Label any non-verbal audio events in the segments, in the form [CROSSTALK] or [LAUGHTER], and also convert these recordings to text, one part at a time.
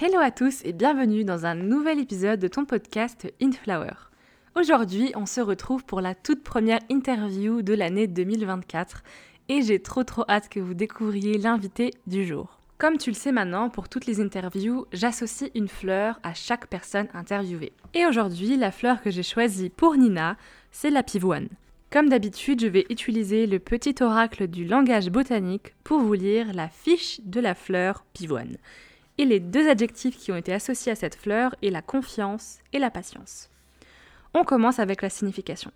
Hello à tous et bienvenue dans un nouvel épisode de ton podcast Inflower. Aujourd'hui, on se retrouve pour la toute première interview de l'année 2024 et j'ai trop trop hâte que vous découvriez l'invité du jour. Comme tu le sais maintenant, pour toutes les interviews, j'associe une fleur à chaque personne interviewée. Et aujourd'hui, la fleur que j'ai choisie pour Nina, c'est la pivoine. Comme d'habitude, je vais utiliser le petit oracle du langage botanique pour vous lire la fiche de la fleur pivoine. Et les deux adjectifs qui ont été associés à cette fleur est la confiance et la patience. On commence avec la signification.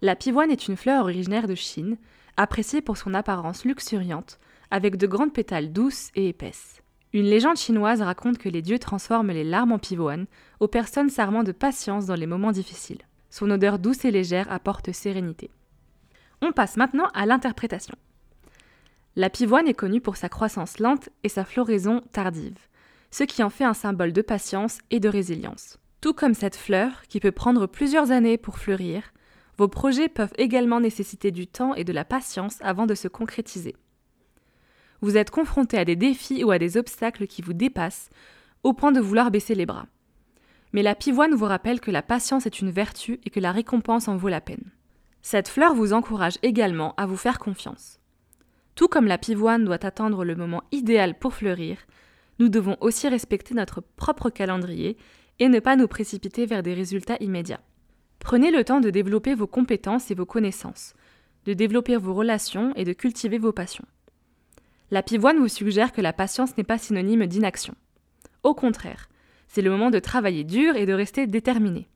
La pivoine est une fleur originaire de Chine, appréciée pour son apparence luxuriante, avec de grandes pétales douces et épaisses. Une légende chinoise raconte que les dieux transforment les larmes en pivoine aux personnes s'armant de patience dans les moments difficiles. Son odeur douce et légère apporte sérénité. On passe maintenant à l'interprétation. La pivoine est connue pour sa croissance lente et sa floraison tardive, ce qui en fait un symbole de patience et de résilience. Tout comme cette fleur, qui peut prendre plusieurs années pour fleurir, vos projets peuvent également nécessiter du temps et de la patience avant de se concrétiser. Vous êtes confronté à des défis ou à des obstacles qui vous dépassent, au point de vouloir baisser les bras. Mais la pivoine vous rappelle que la patience est une vertu et que la récompense en vaut la peine. Cette fleur vous encourage également à vous faire confiance. Tout comme la pivoine doit attendre le moment idéal pour fleurir, nous devons aussi respecter notre propre calendrier et ne pas nous précipiter vers des résultats immédiats. Prenez le temps de développer vos compétences et vos connaissances, de développer vos relations et de cultiver vos passions. La pivoine vous suggère que la patience n'est pas synonyme d'inaction. Au contraire, c'est le moment de travailler dur et de rester déterminé,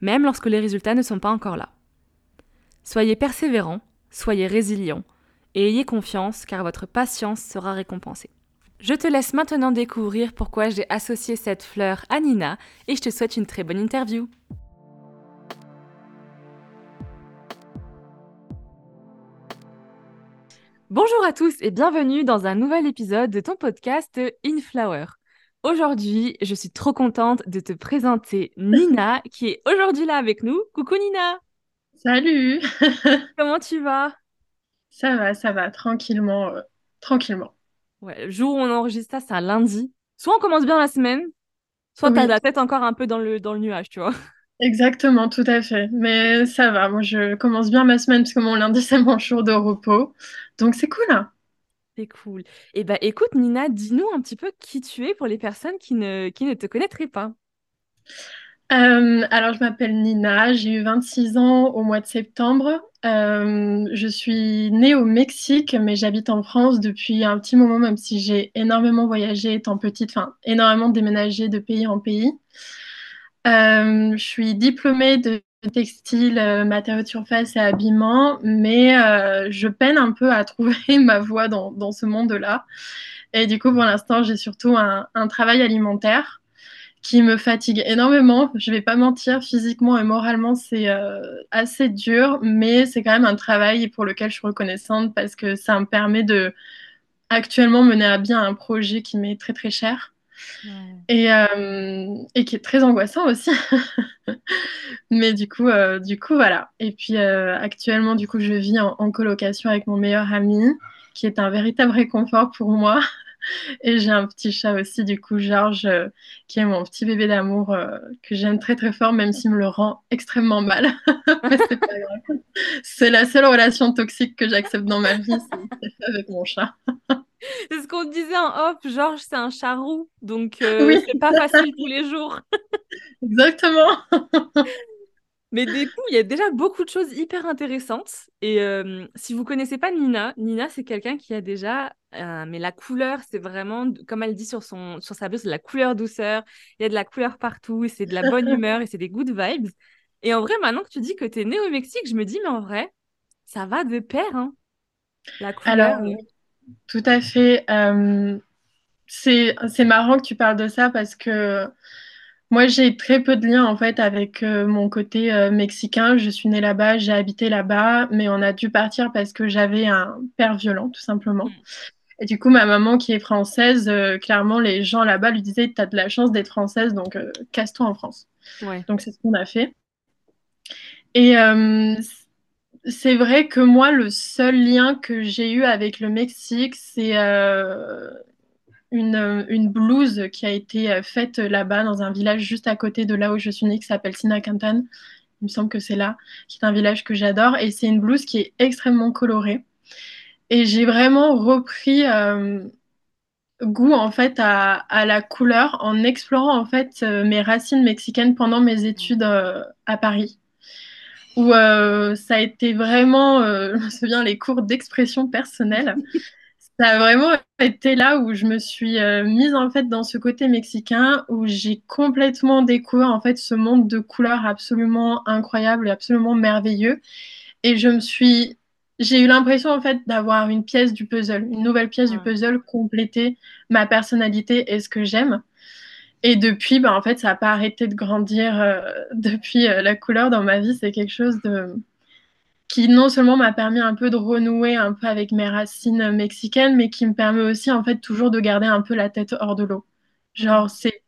même lorsque les résultats ne sont pas encore là. Soyez persévérant, soyez résilient, et ayez confiance car votre patience sera récompensée. Je te laisse maintenant découvrir pourquoi j'ai associé cette fleur à Nina et je te souhaite une très bonne interview. Bonjour à tous et bienvenue dans un nouvel épisode de ton podcast In Flower. Aujourd'hui, je suis trop contente de te présenter Nina qui est aujourd'hui là avec nous. Coucou Nina Salut Comment tu vas? Ça va, ça va, tranquillement, euh, tranquillement. Ouais, le jour où on enregistre ça, c'est un lundi. Soit on commence bien la semaine, soit t'as la tête encore un peu dans le, dans le nuage, tu vois. Exactement, tout à fait. Mais ça va, moi je commence bien ma semaine parce que mon lundi [LAUGHS] c'est mon jour de repos. Donc c'est cool. Hein. C'est cool. Et eh ben écoute Nina, dis-nous un petit peu qui tu es pour les personnes qui ne, qui ne te connaîtraient pas. Euh, alors, je m'appelle Nina, j'ai eu 26 ans au mois de septembre. Euh, je suis née au Mexique, mais j'habite en France depuis un petit moment, même si j'ai énormément voyagé étant petite, enfin, énormément déménagé de pays en pays. Euh, je suis diplômée de textile, matériaux de surface et habillement, mais je peine un peu à [LAUGHS] trouver ma voie dans, ce monde-là. Et du coup, pour l'instant, j'ai surtout un travail alimentaire qui me fatigue énormément. Je vais pas mentir, physiquement et moralement, c'est euh, assez dur, mais c'est quand même un travail pour lequel je suis reconnaissante parce que ça me permet de actuellement mener à bien un projet qui m'est très très cher. Et, euh, et, qui est très angoissant aussi. [LAUGHS] mais du coup, euh, du coup, voilà. Et puis actuellement, du coup, je vis en, en, colocation avec mon meilleur ami, qui est un véritable réconfort pour moi. [LAUGHS] Et j'ai un petit chat aussi, du coup, Georges, euh, qui est mon petit bébé d'amour euh, que j'aime très très fort, même s'il me le rend extrêmement mal. [LAUGHS] Mais c'est pas grave. C'est la seule relation toxique que j'accepte dans ma vie, c'est avec mon chat. [LAUGHS] c'est ce qu'on disait en off, Georges, c'est un chat roux, donc euh, oui. c'est pas facile tous les jours. Exactement. Mais du coup, il y a déjà beaucoup de choses hyper intéressantes. Et euh, si vous connaissez pas Nina, Nina, c'est quelqu'un qui a déjà... Euh, mais la couleur, c'est vraiment, comme elle dit sur, son, sur sa blouse, c'est la couleur douceur. Il y a de la couleur partout, et c'est de la bonne [LAUGHS] humeur, et c'est des good vibes. Et en vrai, maintenant que tu dis que tu es née au Mexique, je me dis, mais en vrai, ça va de pair, hein, la couleur. Alors, tout à fait. Euh, c'est marrant que tu parles de ça parce que moi, j'ai très peu de liens en fait avec euh, mon côté euh, mexicain. Je suis née là-bas, j'ai habité là-bas, mais on a dû partir parce que j'avais un père violent, tout simplement. Mm. Et du coup, ma maman qui est française, euh, clairement, les gens là-bas lui disaient T'as de la chance d'être française, donc casse-toi en France. Donc, c'est ce qu'on a fait. Et c'est vrai que moi, le seul lien que j'ai eu avec le Mexique, c'est une, une blouse qui a été faite là-bas, dans un village juste à côté de là où je suis née, qui s'appelle Sinakantan. Il me semble que c'est là, qui est un village que j'adore. Et c'est une blouse qui est extrêmement colorée. Et j'ai vraiment repris euh, goût en fait à, la couleur en explorant en fait euh, mes racines mexicaines pendant mes études euh, à Paris où ça a été vraiment, [LAUGHS] je me souviens, les cours d'expression personnelle. Ça a vraiment été là où je me suis mise en fait dans ce côté mexicain où j'ai complètement découvert en fait ce monde de couleurs absolument incroyable et absolument merveilleux. Et je me suis j'ai eu l'impression en fait d'avoir une pièce du puzzle, une nouvelle pièce du puzzle compléter ma personnalité et ce que j'aime. Et depuis, bah, en fait, ça n'a pas arrêté de grandir euh, [LAUGHS] depuis euh, la couleur dans ma vie. C'est quelque chose de qui non seulement m'a permis un peu de renouer un peu avec mes racines mexicaines, mais qui me permet aussi en fait toujours de garder un peu la tête hors de l'eau. Genre, c'est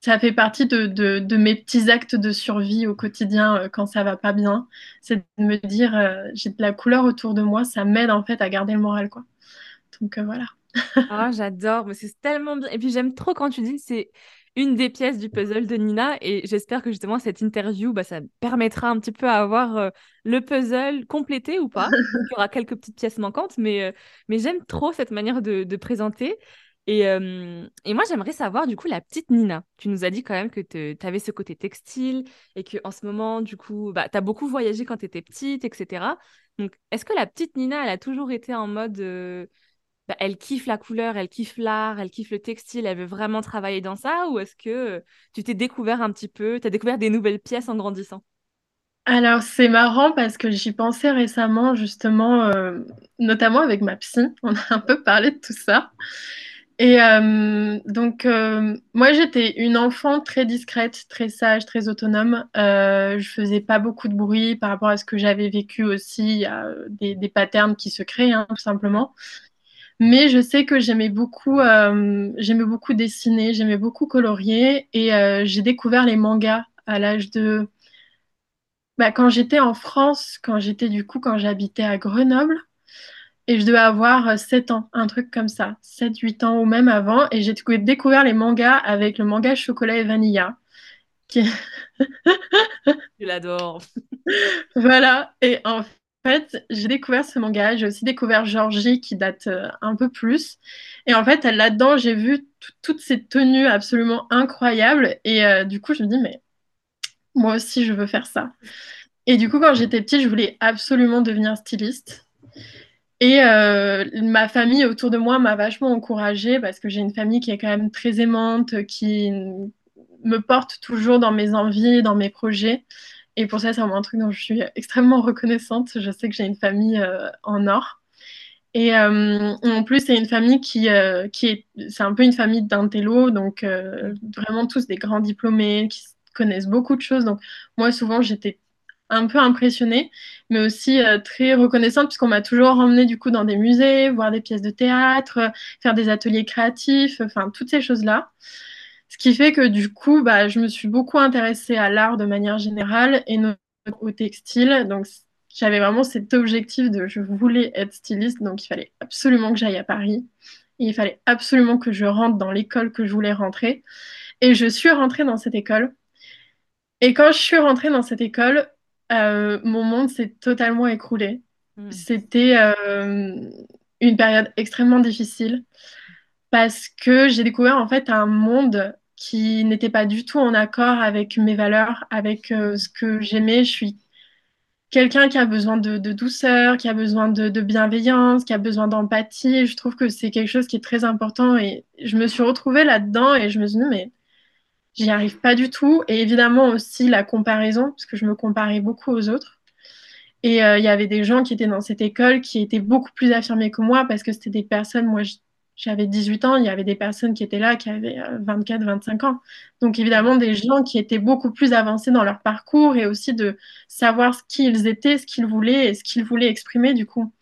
ça fait partie de, de, mes petits actes de survie au quotidien euh, quand ça va pas bien. C'est de me dire, euh, j'ai de la couleur autour de moi, ça m'aide en fait à garder le moral, quoi. Donc euh, voilà. ah, j'adore, mais c'est tellement bien. Et puis j'aime trop quand tu dis c'est une des pièces du puzzle de Nina et j'espère que justement cette interview, bah, ça permettra un petit peu à avoir le puzzle complété ou pas. [LAUGHS] il y aura quelques petites pièces manquantes, mais, mais j'aime trop cette manière de, de présenter. Et, et, moi, j'aimerais savoir, du coup, la petite Nina. Tu nous as dit quand même que tu avais ce côté textile et que en ce moment, du coup, bah, tu as beaucoup voyagé quand tu étais petite, etc. Donc, est-ce que la petite Nina, elle a toujours été en mode. Bah, elle kiffe la couleur, elle kiffe l'art, elle kiffe le textile, elle veut vraiment travailler dans ça Ou est-ce que tu t'es découvert un petit peu, tu as découvert des nouvelles pièces en grandissant? Alors c'est marrant parce que j'y pensais récemment justement, notamment avec ma psy, [LAUGHS] on a un peu parlé de tout ça. Et euh, donc, euh, moi, j'étais une enfant très discrète, très sage, très autonome. Euh, je faisais pas beaucoup de bruit par rapport à ce que j'avais vécu aussi. A des, des patterns qui se créent, hein, tout simplement. Mais je sais que j'aimais beaucoup, euh, j'aimais beaucoup dessiner, j'aimais beaucoup colorier. Et j'ai découvert les mangas à l'âge de... Bah, quand j'étais en France, quand j'étais du coup, quand j'habitais à Grenoble. Et je devais avoir 7 euh, ans, un truc comme ça, 7, 8 ans ou même avant. Et j'ai découvert les mangas avec le manga Chocolat et Vanilla. Qui... je l'adore. [LAUGHS] voilà. Et en fait, j'ai découvert ce manga. J'ai aussi découvert Georgie qui date euh, un peu plus. Et en fait, là-dedans, j'ai vu toutes ces tenues absolument incroyables. Et euh, du coup, je me dis, mais moi aussi, je veux faire ça. Et du coup, quand j'étais petite, je voulais absolument devenir styliste. Et euh, ma famille autour de moi m'a vachement encouragée parce que j'ai une famille qui est quand même très aimante, qui me porte toujours dans mes envies, dans mes projets. Et pour ça, c'est vraiment un truc dont je suis extrêmement reconnaissante. Je sais que j'ai une famille euh, en or. Et euh, en plus, c'est une famille qui, qui est, c'est un peu une famille d'intello, donc vraiment tous des grands diplômés qui connaissent beaucoup de choses. Donc moi, souvent, j'étais un peu impressionnée, mais aussi euh, très reconnaissante puisqu'on m'a toujours emmenée du coup dans des musées, voir des pièces de théâtre, faire des ateliers créatifs, enfin toutes ces choses-là. Ce qui fait que du coup, bah, je me suis beaucoup intéressée à l'art de manière générale et au textile. Donc j'avais vraiment cet objectif de je voulais être styliste, donc il fallait absolument que j'aille à Paris. Et il fallait absolument que je rentre dans l'école que je voulais rentrer. Et je suis rentrée dans cette école. Et quand je suis rentrée dans cette école, euh, mon monde s'est totalement écroulé. Hmm. C'était euh, une période extrêmement difficile parce que j'ai découvert en fait un monde qui n'était pas du tout en accord avec mes valeurs, avec euh, ce que j'aimais. Je suis quelqu'un qui a besoin de, douceur, qui a besoin de, bienveillance, qui a besoin d'empathie. Je trouve que c'est quelque chose qui est très important et je me suis retrouvée là-dedans et je me suis dit, mais J'y arrive pas du tout. Et évidemment aussi la comparaison, parce que je me comparais beaucoup aux autres. Et euh, il y avait des gens qui étaient dans cette école qui étaient beaucoup plus affirmés que moi parce que c'était des personnes, moi j'avais 18 ans, il y avait des personnes qui étaient là qui avaient 24, euh, 25 ans. Donc évidemment des gens qui étaient beaucoup plus avancés dans leur parcours et aussi de savoir ce qu'ils étaient, ce qu'ils voulaient et ce qu'ils voulaient exprimer du coup.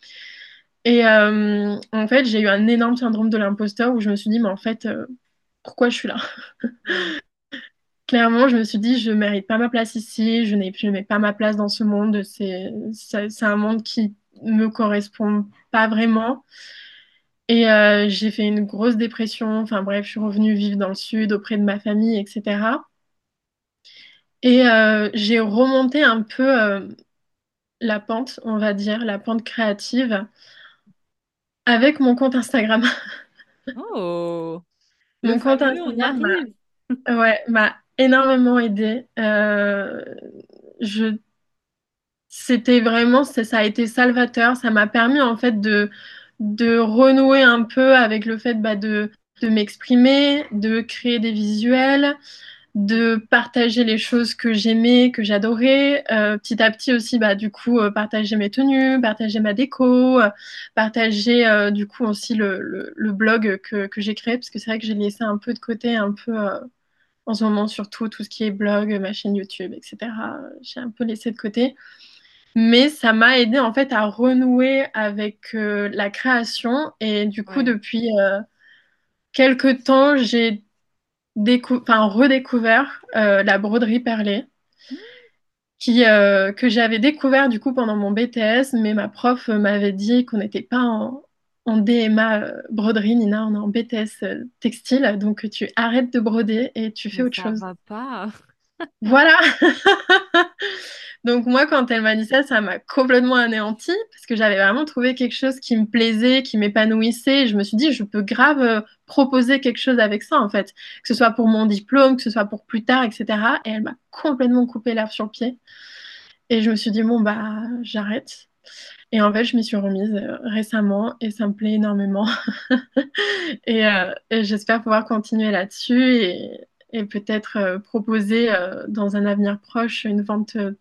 Et euh, en fait, j'ai eu un énorme syndrome de l'imposteur où je me suis dit, mais en fait, pourquoi je suis là? [LAUGHS] Clairement, je me suis dit, je ne mérite pas ma place ici, je n'ai pas ma place dans ce monde. C'est un monde qui me correspond pas vraiment. Et euh, j'ai fait une grosse dépression. Enfin bref, je suis revenue vivre dans le sud auprès de ma famille, etc. Et euh, j'ai remonté un peu euh, la pente, on va dire, la pente créative avec mon compte Instagram. [LAUGHS] Oh, le Mon compte fameux, on y Instagram m'a ouais, m'a énormément aidée. Euh, je, c'était vraiment, ça a été salvateur. Ça m'a permis en fait de, de renouer un peu avec le fait bah, de, de m'exprimer, de créer des visuels, de partager les choses que j'aimais, que j'adorais. Euh, petit à petit aussi, bah, du coup, euh, partager mes tenues, partager ma déco, euh, partager du coup aussi le, le, blog que, que j'ai créé, parce que c'est vrai que j'ai laissé un peu de côté, un peu en ce moment surtout tout ce qui est blog, ma chaîne YouTube, etc. J'ai un peu laissé de côté. Mais ça m'a aidé en fait à renouer avec euh, la création et du coup Ouais. depuis euh, quelques temps j'ai redécouvert euh, la broderie perlée qui, euh, que j'avais découvert du coup pendant mon BTS, mais ma prof m'avait dit qu'on n'était pas en, en DMA broderie, Nina, on est en BTS textile, donc tu arrêtes de broder et tu fais Mais autre ça chose. va pas. Voilà. [LAUGHS] Donc moi, quand elle m'a dit ça, ça m'a complètement anéanti parce que j'avais vraiment trouvé quelque chose qui me plaisait, qui m'épanouissait. Je me suis dit, je peux grave euh, proposer quelque chose avec ça, en fait, que ce soit pour mon diplôme, que ce soit pour plus tard, etc. Et elle m'a complètement coupé l'herbe sur le pied. Et je me suis dit, bon, bah, j'arrête. Et en fait, je m'y suis remise euh, récemment et ça me plaît énormément. [LAUGHS] Et, euh, et j'espère pouvoir continuer là-dessus et, et peut-être euh, proposer euh, dans un avenir proche une vente euh,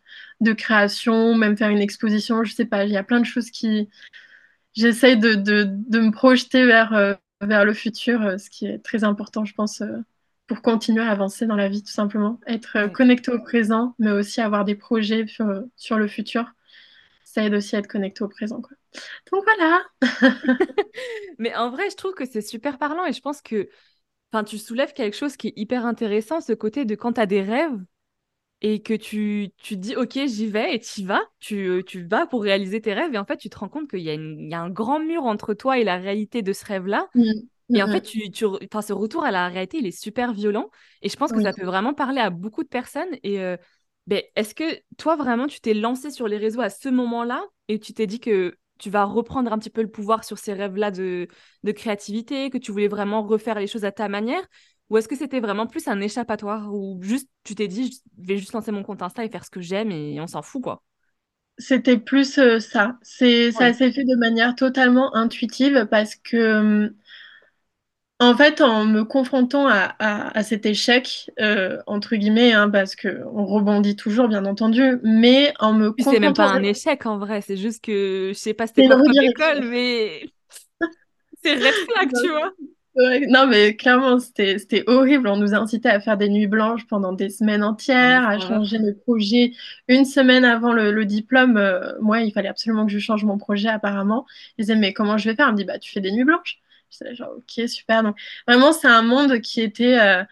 de création, même faire une exposition. Je sais pas, il y a plein de choses qui... J'essaye de, de, de me projeter vers, vers le futur, ce qui est très important, je pense, pour continuer à avancer dans la vie, tout simplement. Être connecté au présent, mais aussi avoir des projets sur, sur le futur. Ça aide aussi à être connecté au présent, quoi. Donc voilà. [LAUGHS] Mais en vrai, je trouve que c'est super parlant et je pense que enfin, tu soulèves quelque chose qui est hyper intéressant, ce côté de quand tu as des rêves et que tu, tu te dis, OK, j'y vais et tu y vas, tu, euh, tu vas pour réaliser tes rêves et en fait, tu te rends compte qu'il y a une- il y a un grand mur entre toi et la réalité de ce rêve-là. Mm, mm, Et en fait, mm. tu, tu, ce retour à la réalité, il est super violent. Et je pense que Oui. ça peut vraiment parler à beaucoup de personnes. Et euh, ben, est-ce que toi, vraiment, tu t'es lancé sur les réseaux à ce moment-là et tu t'es dit que tu vas reprendre un petit peu le pouvoir sur ces rêves-là de, de créativité, que tu voulais vraiment refaire les choses à ta manière? Ou est-ce que c'était vraiment plus un échappatoire ou juste tu t'es dit, je vais juste lancer mon compte Insta et faire ce que j'aime et on s'en fout, quoi? C'était plus euh, ça. C'est, ça s'est fait de manière totalement intuitive parce que, euh, en fait, en me confrontant à, à- à cet échec, euh, entre guillemets, hein, parce que on rebondit toujours, bien entendu, mais en me Puis c'est même confrontant pas un échec en vrai, c'est juste que je sais pas c'était quoi comme école, mais [LAUGHS] c'est red flag, tu vois. [LAUGHS] Non, mais clairement, c'était, horrible. On nous incitait à faire des nuits blanches pendant des semaines entières, à changer nos projets. Une semaine avant le, le diplôme, euh, moi, il fallait absolument que je change mon projet, apparemment. Je disais, mais comment je vais faire? Elle me dit, bah, tu fais des nuits blanches. Disais, genre, ok, super. Donc, vraiment, c'est un monde qui était. euh,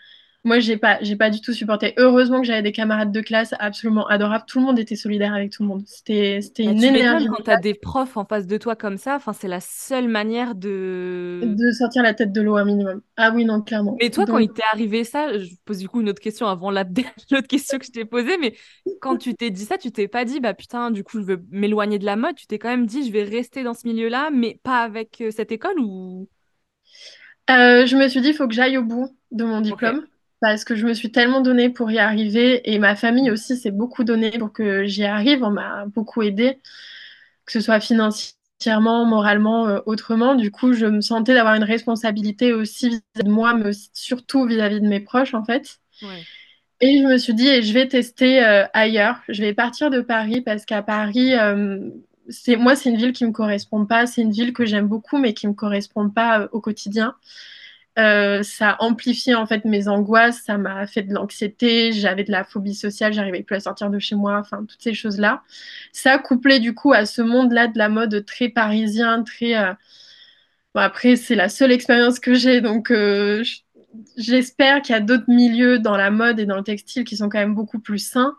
Moi, j'ai pas, j'ai pas du tout supporté. Heureusement que j'avais des camarades de classe absolument adorables. Tout le monde était solidaire avec tout le monde. C'était, c'était Bah, une tu énergie quand tu as des profs en face de toi comme ça. Enfin, c'est la seule manière de. de sortir la tête de l'eau un minimum. Ah oui, non, clairement. Mais toi, quand il t'est arrivé ça, je pose du coup une autre question avant la... [LAUGHS] l'autre question que je t'ai posée, mais quand tu t'es dit ça, tu t'es pas dit, bah putain, du coup, je veux m'éloigner de la mode. Tu t'es quand même dit, je vais rester dans ce milieu-là, mais pas avec euh, cette école ou. Euh, je me suis dit, il faut que j'aille au bout de mon diplôme parce que je me suis tellement donnée pour y arriver et ma famille aussi s'est beaucoup donnée pour que j'y arrive. On m'a beaucoup aidée, que ce soit financièrement, moralement, euh, autrement. Du coup, je me sentais d'avoir une responsabilité aussi vis-à-vis de moi, mais surtout vis-à-vis de mes proches, en fait. ouais, Et je me suis dit, et je vais tester euh, ailleurs. Je vais partir de Paris parce qu'à Paris, c'est, moi, c'est une ville qui me correspond pas. C'est une ville que j'aime beaucoup, mais qui me correspond pas euh, au quotidien. Euh, ça a amplifié en fait mes angoisses, ça m'a fait de l'anxiété, j'avais de la phobie sociale, j'arrivais plus à sortir de chez moi, enfin toutes ces choses-là. Ça couplé du coup à ce monde-là de la mode très parisien, très... euh, Bon, après, c'est la seule expérience que j'ai, donc je- j'espère qu'il y a d'autres milieux dans la mode et dans le textile qui sont quand même beaucoup plus sains.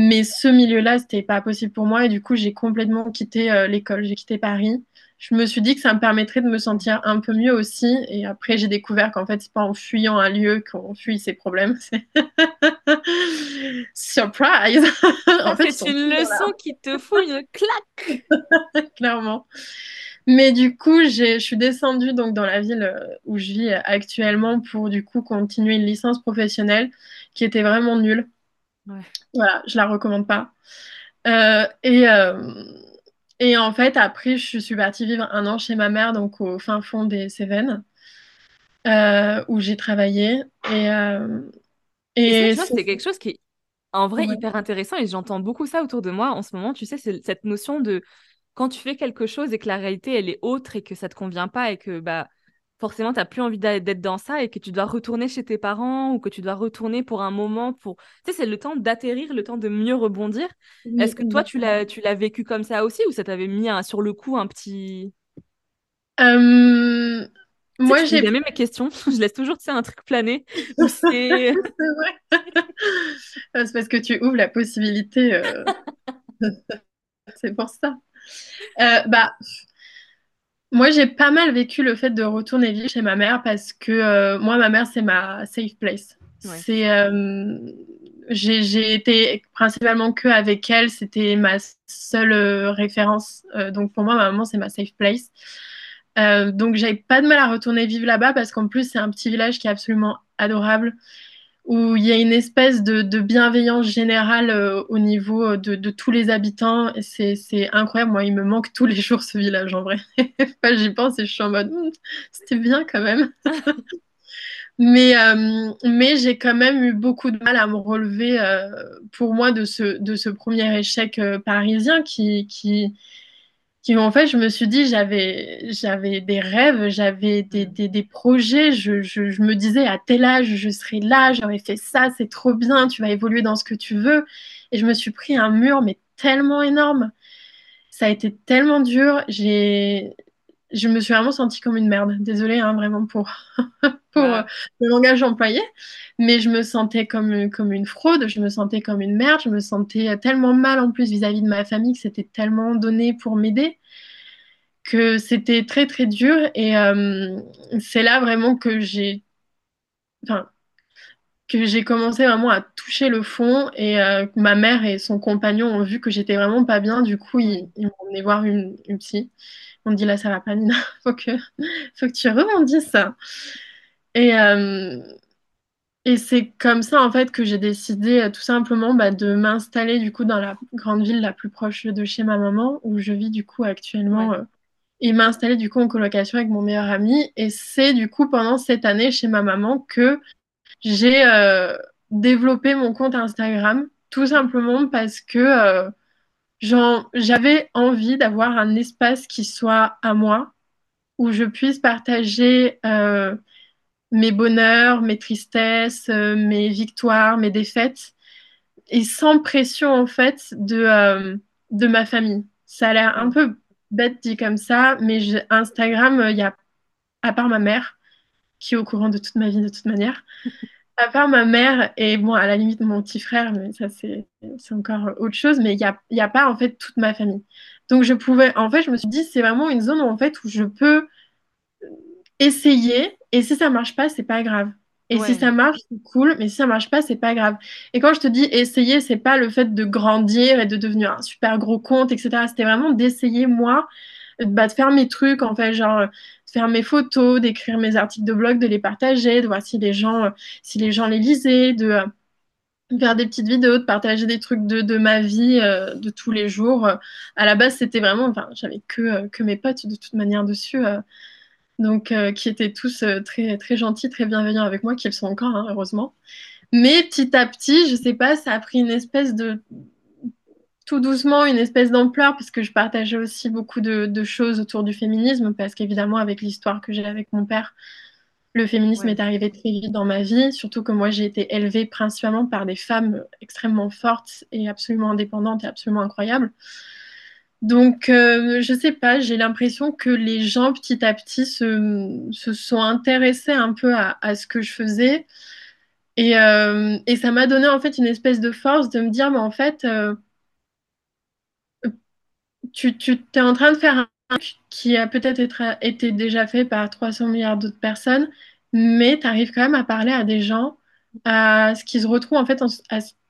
Mais ce milieu-là, c'était pas possible pour moi. Et du coup, j'ai complètement quitté euh, l'école. J'ai quitté Paris. Je me suis dit que ça me permettrait de me sentir un peu mieux aussi. Et après, j'ai découvert qu'en fait, c'est pas en fuyant un lieu qu'on fuit ses problèmes. [LAUGHS] Surprise! en fait, c'est une leçon qui te fout une claque. [LAUGHS] Clairement. Mais du coup, je suis descendue donc dans la ville euh, où je vis actuellement pour du coup continuer une licence professionnelle qui était vraiment nulle. Voilà, je la recommande pas. Euh, et, euh, et en fait, après, je suis partie vivre un an chez ma mère, donc au fin fond des Cévennes, euh, où j'ai travaillé. Et, et, c'est quelque chose qui est en vrai hyper intéressant et j'entends beaucoup ça autour de moi en ce moment. Tu sais, c'est cette notion de quand tu fais quelque chose et que la réalité elle est autre et que ça te convient pas et que bah forcément, tu n'as plus envie d'être dans ça et que tu dois retourner chez tes parents ou que tu dois retourner pour un moment pour... Tu sais, c'est le temps d'atterrir, le temps de mieux rebondir. Est-ce que toi, tu l'as, tu l'as vécu comme ça aussi ou ça t'avait mis sur le coup un petit... Euh... Moi, j'ai jamais mes questions. [LAUGHS] Je laisse toujours, tu sais, un truc planer. [LAUGHS] c'est [LAUGHS] c'est parce que tu ouvres la possibilité. Euh, c'est pour ça. Euh, bah, moi, j'ai pas mal vécu le fait de retourner vivre chez ma mère parce que euh, moi, ma mère, c'est ma safe place. C'est, euh, j'ai été principalement que avec elle. C'était ma seule euh, référence. donc pour moi, ma maman, c'est ma safe place. donc j'avais pas de mal à retourner vivre là-bas parce qu'en plus, c'est un petit village qui est absolument adorable où il y a une espèce de, bienveillance générale euh, au niveau euh, de, tous les habitants. C'est incroyable. Moi, il me manque tous les jours ce village, en vrai. [LAUGHS] J'y pense et je suis en mode, hmm, c'était bien quand même. [LAUGHS] mais euh, mais j'ai quand même eu beaucoup de mal à me relever pour moi de ce, de ce premier échec parisien qui, qui, en fait, je me suis dit, j'avais, j'avais des rêves, j'avais des, mm. des, projets. Je, je, me disais, à tel âge, je serai là, j'aurais fait ça, c'est trop bien, tu vas évoluer dans ce que tu veux. Et je me suis pris un mur, mais tellement énorme. Ça a été tellement dur. J'ai, je me suis vraiment sentie comme une merde. Désolée, hein, vraiment, pour, [LAUGHS] pour euh, le langage employé. Mais je me sentais comme, comme une fraude, je me sentais comme une merde, je me sentais tellement mal en plus vis-à-vis de ma famille que c'était tellement donné pour m'aider que c'était très très dur. Et euh, c'est là vraiment que j'ai. Enfin, que j'ai commencé vraiment à toucher le fond et euh, ma mère et son compagnon ont vu que j'étais vraiment pas bien. Du coup, ils, m'ont emmené voir une, une psy. On dit là, ça va pas, Nina. [LAUGHS] faut que, faut que tu rebondisses. Et, euh, et c'est comme ça, en fait, que j'ai décidé euh, tout simplement bah, de m'installer, du coup, dans la grande ville la plus proche de chez ma maman, où je vis, du coup, actuellement. Euh, et m'installer, du coup, en colocation avec mon meilleur ami. Et c'est, du coup, pendant cette année chez ma maman que j'ai développé mon compte Instagram, tout simplement parce que j'avais envie d'avoir un espace qui soit à moi, où je puisse partager euh, mes bonheurs, mes tristesses, euh, mes victoires, mes défaites, et sans pression en fait de, euh, de ma famille. Ça a l'air un peu bête dit comme ça, mais Instagram, il y a, à part ma mère, qui est au courant de toute ma vie de toute manière, [LAUGHS] à part ma mère et bon, à la limite mon petit frère, mais ça c'est encore autre chose, mais il n'y a, y a pas en fait toute ma famille. Donc je pouvais, en fait, je me suis dit, c'est vraiment une zone où, en fait, où je peux essayer et si ça marche pas, c'est pas grave. Et si ça marche, c'est cool, mais si ça marche pas, c'est pas grave. Et quand je te dis essayer, c'est pas le fait de grandir et de devenir un super gros compte, etc. C'était vraiment d'essayer moi bah, de faire mes trucs, en fait, genre de faire mes photos, d'écrire mes articles de blog, de les partager, de voir si les gens, si les, gens les lisaient, de euh, faire des petites vidéos, de partager des trucs de, de ma vie euh, de tous les jours. À la base, c'était vraiment, enfin, j'avais que, euh, que mes potes de toute manière dessus, donc qui étaient tous très, très gentils, très bienveillants avec moi, qui le sont encore, hein, heureusement. Mais petit à petit, je sais pas, ça a pris une espèce de, tout doucement une espèce d'ampleur parce que je partageais aussi beaucoup de, choses autour du féminisme parce qu'évidemment avec l'histoire que j'ai avec mon père, le féminisme est arrivé très vite dans ma vie, surtout que moi j'ai été élevée principalement par des femmes extrêmement fortes et absolument indépendantes et absolument incroyables. Donc, euh, je sais pas, j'ai l'impression que les gens, petit à petit, se, se sont intéressés un peu à, à ce que je faisais. Et, euh, et ça m'a donné en fait une espèce de force de me dire, mais en fait, euh, tu, tu es en train de faire un truc qui a peut-être être- été déjà fait par 300 milliards d'autres personnes, mais tu arrives quand même à parler à des gens, à ce qu'ils se retrouvent en fait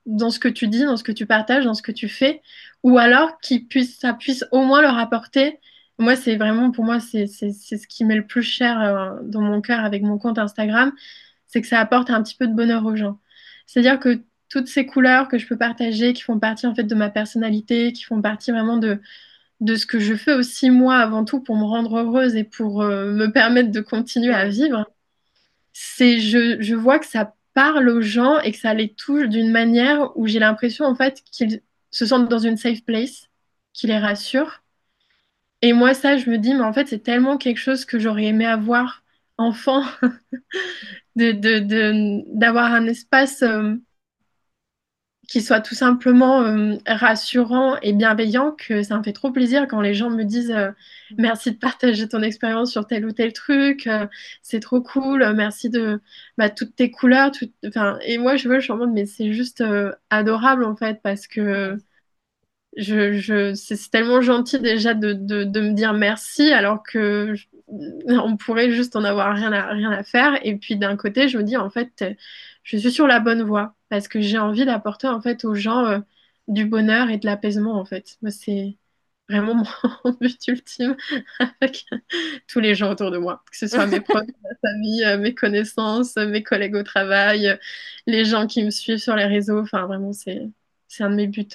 dans ce que tu dis, dans ce que tu partages, dans ce que tu fais, ou alors qu'ils puissent, ça puisse au moins leur apporter. Moi, c'est vraiment, pour moi, c'est ce qui m'est le plus cher euh, dans mon cœur avec mon compte Instagram, c'est que ça apporte un petit peu de bonheur aux gens. C'est-à-dire que toutes ces couleurs que je peux partager, qui font partie en fait de ma personnalité, qui font partie vraiment de de ce que je fais aussi moi avant tout pour me rendre heureuse et pour euh, me permettre de continuer à vivre, c'est je, je vois que ça parle aux gens et que ça les touche d'une manière où j'ai l'impression en fait qu'ils se sentent dans une safe place, qui les rassure. Et moi ça, je me dis, mais en fait c'est tellement quelque chose que j'aurais aimé avoir enfant, [LAUGHS] de, de, de- d'avoir un espace euh, qui soit tout simplement euh, rassurant et bienveillant, que ça me fait trop plaisir quand les gens me disent euh, merci de partager ton expérience sur tel ou tel truc, euh, c'est trop cool, merci de bah, toutes tes couleurs. tout- Enfin, et moi, je, vois, je suis en mode, mais c'est juste adorable en fait, parce que je, je, c'est c'est tellement gentil déjà de, de, de me dire merci, alors que je- on pourrait juste en avoir rien à, rien à faire. Et puis d'un côté, je me dis, en fait, je suis sur la bonne voie parce que j'ai envie d'apporter en fait aux gens euh, du bonheur et de l'apaisement en fait. Moi, c'est vraiment mon [LAUGHS] but ultime avec tous les gens autour de moi, que ce soit mes [LAUGHS] proches, ma famille, euh, mes connaissances, euh, mes collègues au travail, les gens qui me suivent sur les réseaux. Enfin, vraiment, c'est c'est un de mes buts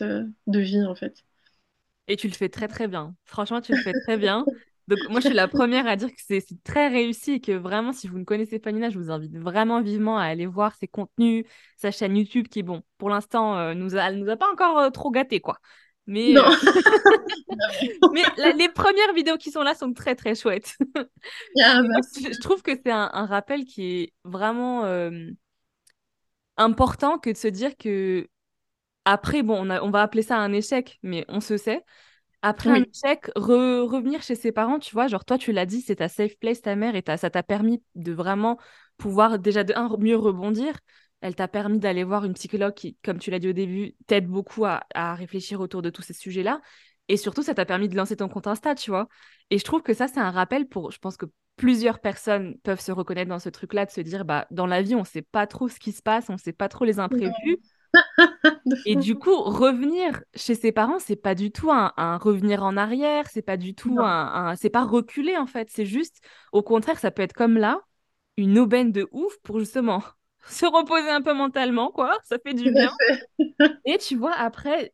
de vie en fait. Et tu le fais très très bien. Franchement, tu le fais très bien. Donc moi, je suis la première à dire que c'est très réussi et que vraiment, si vous ne connaissez pas Nina, je vous invite vraiment vivement à aller voir ses contenus, sa chaîne YouTube qui, bon, pour l'instant, euh, nous a, elle nous a pas encore euh, trop gâtés, quoi. Mais, euh, Non, [LAUGHS] mais la- les premières vidéos qui sont là sont très très chouettes. ah, [LAUGHS] merci. je je trouve que c'est un, un rappel qui est vraiment euh, important que de se dire que après, bon, on a- on va appeler ça un échec, mais on se sait. Après un échec, re- revenir chez ses parents, tu vois, genre toi, tu l'as dit, c'est ta safe place, ta mère, et ça t'a permis de vraiment pouvoir déjà de un, mieux rebondir. Elle t'a permis d'aller voir une psychologue qui, comme tu l'as dit au début, t'aide beaucoup à, à réfléchir autour de tous ces sujets-là. Et surtout, ça t'a permis de lancer ton compte Insta, tu vois. Et je trouve que ça, c'est un rappel pour, je pense que plusieurs personnes peuvent se reconnaître dans ce truc-là, de se dire, bah, dans la vie, on sait pas trop ce qui se passe, on sait pas trop les imprévus. Et du coup, revenir chez ses parents, c'est pas du tout un, un revenir en arrière, c'est pas du tout Non, un, un- c'est pas reculer en fait, c'est juste, au contraire, ça peut être comme là, une aubaine de ouf pour justement [LAUGHS] se reposer un peu mentalement, quoi, ça fait du bien. [LAUGHS] Et tu vois, après,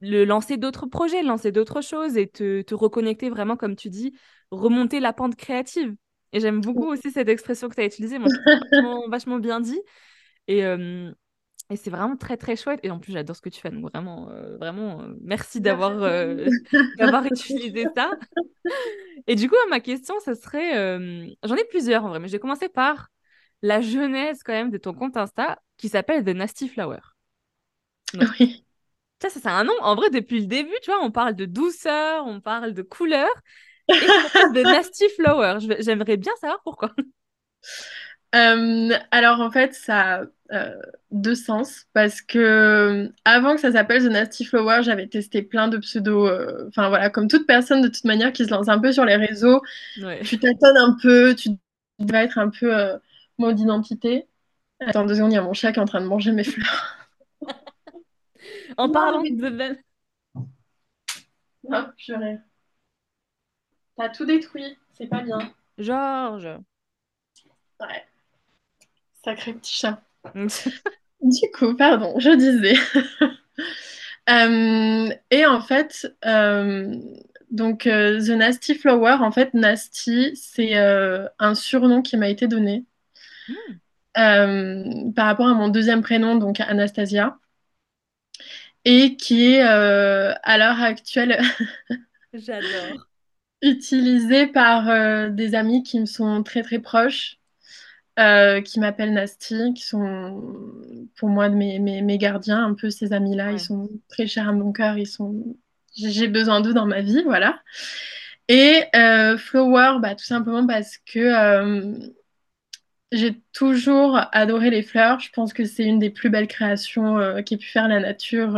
le lancer d'autres projets, lancer d'autres choses et te, te reconnecter vraiment, comme tu dis, remonter la pente créative. Et j'aime beaucoup aussi cette expression que tu as utilisée, moi vachement, vachement bien dit. Et, euh, et c'est vraiment très très chouette. Et en plus, j'adore ce que tu fais. Donc vraiment, euh, vraiment, euh, merci d'avoir euh, [LAUGHS] [LAUGHS] d'avoir utilisé ça. Et du coup, ma question, ça serait, j'en ai plusieurs en vrai, mais je vais commencer par la genèse quand même de ton compte Insta qui s'appelle The Nasty Flower. [LAUGHS] Donc Oui. ça, ça c'est un nom. En vrai, depuis le début, tu vois, on parle de douceur, on parle de couleur, et The Nasty Flower. J'aimerais bien savoir pourquoi. Alors en fait, ça euh, deux sens parce que euh, avant que ça s'appelle The Nasty Flower, j'avais testé plein de pseudos. euh, Enfin voilà, comme toute personne de toute manière qui se lance un peu sur les réseaux, Ouais. tu tâtonnes un peu, tu dois être un peu euh, mode identité. Attends deux secondes, il y a mon chat qui est en train de manger mes fleurs. [LAUGHS] En Non, parlant mais... de... Non, purée. T'as tout détruit, c'est pas bien. Georges. Ouais, sacré petit chat. [LAUGHS] Du coup, pardon, je disais. [LAUGHS] Euh, et en fait, euh, donc euh, The Nasty Flower, en fait, Nasty, c'est un surnom qui m'a été donné Hmm, par rapport à mon deuxième prénom, donc Anastasia, et qui est à l'heure actuelle J'adore. [LAUGHS] utilisé par des amis qui me sont très très proches, euh, qui m'appellent Nasty, qui sont pour moi mes, mes, mes gardiens, un peu ces amis-là, ils sont très chers à mon cœur, ils sont j'ai besoin d'eux dans ma vie, voilà. Et euh, flower, bah, tout simplement parce que euh, j'ai toujours adoré les fleurs. Je pense que c'est une des plus belles créations qu'ait pu faire la nature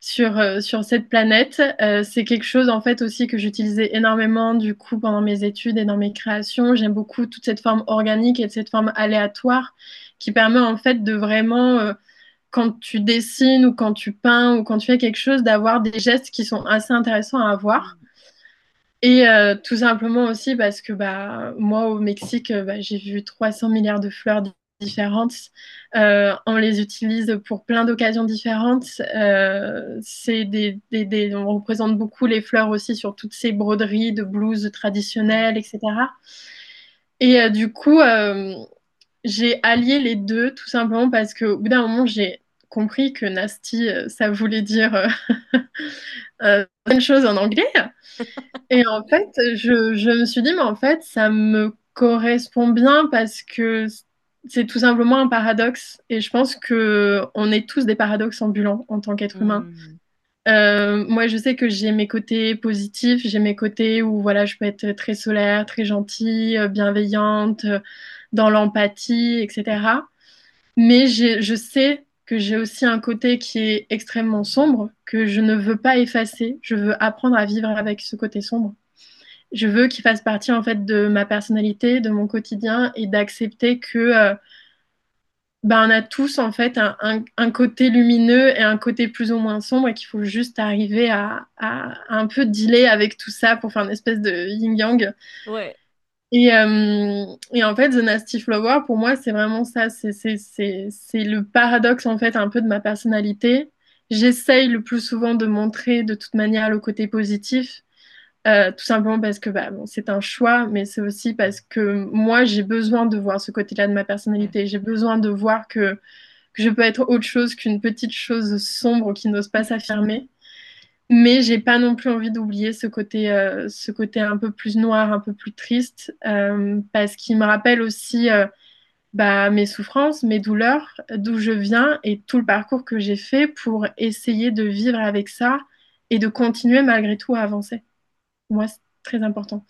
sur, euh, sur cette planète. Euh, c'est quelque chose en fait aussi que j'utilisais énormément du coup pendant mes études et dans mes créations. J'aime beaucoup toute cette forme organique et cette forme aléatoire qui permet en fait de vraiment euh, quand tu dessines ou quand tu peins ou quand tu fais quelque chose d'avoir des gestes qui sont assez intéressants à avoir. Et euh, tout simplement aussi parce que bah, moi, au Mexique, euh, bah, j'ai vu 300 milliards de fleurs différentes. Euh, on les utilise pour plein d'occasions différentes. Euh, c'est des, des, des- on représente beaucoup les fleurs aussi sur toutes ces broderies de blouses traditionnelles, etc. Et euh, du coup, j'ai allié les deux tout simplement parce qu'au bout d'un moment, j'ai compris que nasty, ça voulait dire [LAUGHS] de choses en anglais. [LAUGHS] Et en fait, je, je me suis dit, mais en fait, ça me correspond bien parce que c'est tout simplement un paradoxe. Et je pense que on est tous des paradoxes ambulants en tant qu'être humain. Hmm. Euh, moi, je sais que j'ai mes côtés positifs, j'ai mes côtés où voilà, je peux être très solaire, très gentille, euh, bienveillante, euh, dans l'empathie, etc. Mais je sais que j'ai aussi un côté qui est extrêmement sombre, que je ne veux pas effacer. Je veux apprendre à vivre avec ce côté sombre. Je veux qu'il fasse partie en fait de ma personnalité, de mon quotidien et d'accepter que euh, ben, on a tous en fait un, un- un côté lumineux et un côté plus ou moins sombre et qu'il faut juste arriver à, à- à un peu dealer avec tout ça pour faire une espèce de yin-yang. Ouais. Et, euh, et en fait, The Nasty Flower, pour moi, c'est vraiment ça. C'est le paradoxe en fait un peu de ma personnalité. J'essaye le plus souvent de montrer de toute manière le côté positif euh, tout simplement parce que bah, c'est un choix, mais c'est aussi parce que moi, j'ai besoin de voir ce côté-là de ma personnalité. J'ai besoin de voir que, je peux être autre chose qu'une petite chose sombre qui n'ose pas s'affirmer. Mais j'ai pas non plus envie d'oublier ce côté, euh, ce côté un peu plus noir, un peu plus triste, euh, parce qu'il me rappelle aussi bah, mes souffrances, mes douleurs, d'où je viens et tout le parcours que j'ai fait pour essayer de vivre avec ça et de continuer malgré tout à avancer. Pour moi, c'est très important.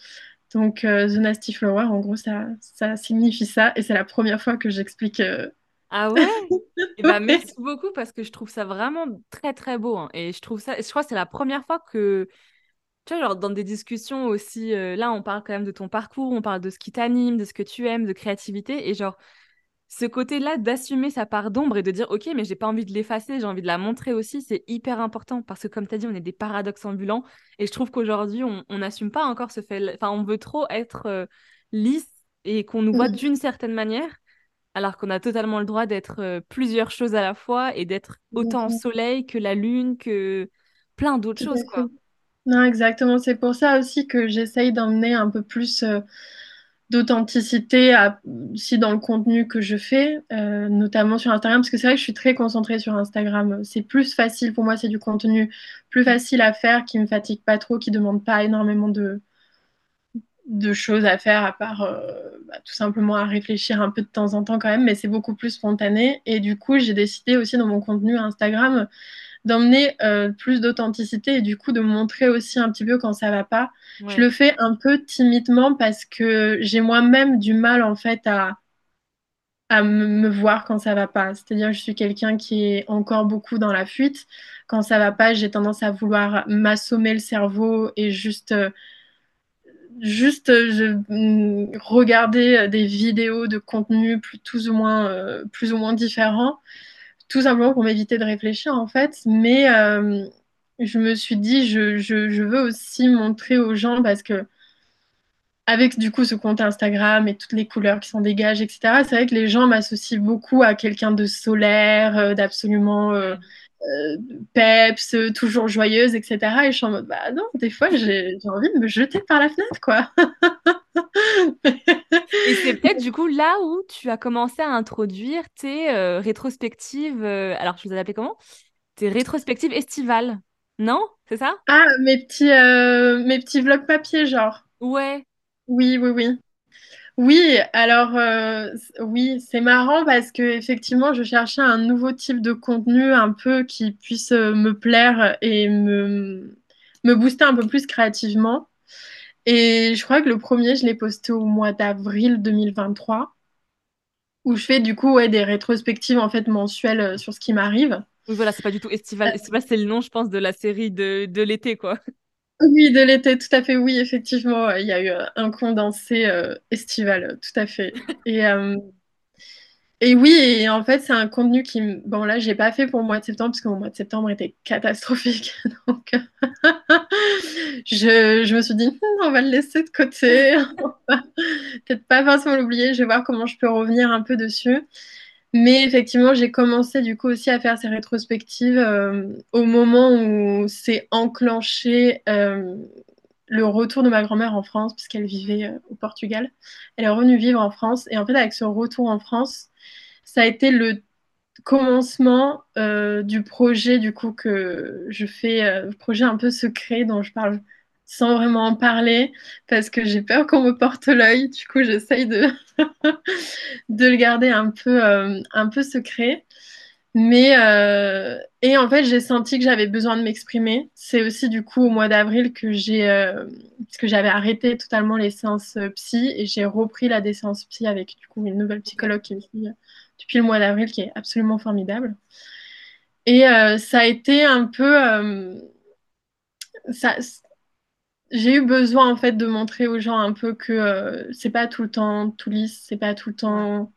Donc, euh, The Nasty Flower, en gros, ça, ça signifie ça. Et c'est la première fois que j'explique. euh, Ah ouais? [LAUGHS] Eh ben, merci beaucoup parce que je trouve ça vraiment très très beau. hein. Et je trouve ça, je crois que c'est la première fois que, tu vois, genre dans des discussions aussi, euh, là on parle quand même de ton parcours, on parle de ce qui t'anime, de ce que tu aimes, de créativité. Et genre, ce côté-là d'assumer sa part d'ombre et de dire, ok, mais j'ai pas envie de l'effacer, j'ai envie de la montrer aussi, c'est hyper important parce que comme tu as dit, on est des paradoxes ambulants. Et je trouve qu'aujourd'hui, on n'assume pas encore ce fait. Enfin, on veut trop être euh, lisse et qu'on nous voit d'une certaine manière alors qu'on a totalement le droit d'être euh, plusieurs choses à la fois et d'être autant en soleil que la lune, que plein d'autres choses, quoi. Non, exactement. C'est pour ça aussi que j'essaye d'emmener un peu plus euh, d'authenticité aussi dans le contenu que je fais, euh, notamment sur Instagram, parce que c'est vrai que je suis très concentrée sur Instagram. C'est plus facile pour moi, c'est du contenu plus facile à faire, qui me fatigue pas trop, qui demande pas énormément de, de choses à faire, à part euh, bah, tout simplement à réfléchir un peu de temps en temps quand même, mais c'est beaucoup plus spontané. Et du coup, j'ai décidé aussi dans mon contenu Instagram d'emmener euh, plus d'authenticité et du coup de montrer aussi un petit peu quand ça va pas. Je le fais un peu timidement parce que j'ai moi-même du mal en fait à, à me voir quand ça va pas. C'est-à-dire que je suis quelqu'un qui est encore beaucoup dans la fuite. Quand ça va pas, j'ai tendance à vouloir m'assommer le cerveau et juste, euh, juste euh, je, mm, regarder des vidéos de contenu plus, plus ou moins, euh, plus ou moins différents tout simplement pour m'éviter de réfléchir en fait. Mais euh, je me suis dit, je, veux aussi montrer aux gens parce que avec du coup ce compte Instagram et toutes les couleurs qui s'en dégagent, etc., c'est vrai que les gens m'associent beaucoup à quelqu'un de solaire, euh, d'absolument euh, peps, toujours joyeuse, etc. Et je suis en mode, bah non, des fois j'ai envie de me jeter par la fenêtre, quoi. [LAUGHS] Et c'est peut-être du coup là où tu as commencé à introduire tes euh, rétrospectives. euh, alors, je vous ai appelé comment? Tes rétrospectives estivales. Non? C'est ça? Ah, mes petits, euh, mes petits vlogs papier, genre. Ouais. Oui, oui, oui. Oui, alors oui, c'est marrant parce que effectivement, je cherchais un nouveau type de contenu un peu qui puisse me plaire et me me booster un peu plus créativement. Et je crois que le premier, je l'ai posté au mois d'avril 2023, où je fais du coup ouais, des rétrospectives en fait mensuelles euh, sur ce qui m'arrive. Oui, voilà, c'est pas du tout estival. Estival, c'est le nom, je pense, de la série de, de l'été, quoi. Oui, de l'été, tout à fait. Oui, effectivement, il y a eu euh, un condensé euh, estival, tout à fait. Et, euh, et oui, en fait, c'est un contenu qui, bon là, j'ai pas fait pour le mois de septembre parce que mon mois de septembre était catastrophique. [LAUGHS] Donc, [LAUGHS] je, me suis dit, Hmm, on va le laisser de côté. [LAUGHS] Peut-être pas forcément l'oublier. Je vais voir comment je peux revenir un peu dessus. Mais effectivement, j'ai commencé du coup aussi à faire ces rétrospectives euh, au moment où s'est enclenché euh, le retour de ma grand-mère en France, puisqu'elle vivait euh, au Portugal. Elle est revenue vivre en France. Et en fait, avec ce retour en France, ça a été le commencement euh, du projet du coup que je fais, euh, projet un peu secret dont je parle sans vraiment en parler parce que j'ai peur qu'on me porte l'œil. Du coup, j'essaye de, [LAUGHS] de le garder un peu, euh, un peu secret. Mais euh, et en fait, j'ai senti que j'avais besoin de m'exprimer. C'est aussi du coup au mois d'avril que j'ai, euh, parce que j'avais arrêté totalement les séances psy et j'ai repris la des séances psy avec du coup une nouvelle psychologue qui me euh, depuis le mois d'avril, qui est absolument formidable. Et euh, ça a été un peu, euh, ça, j'ai eu besoin en fait de montrer aux gens un peu que euh, c'est pas tout le temps tout lisse, c'est pas tout le temps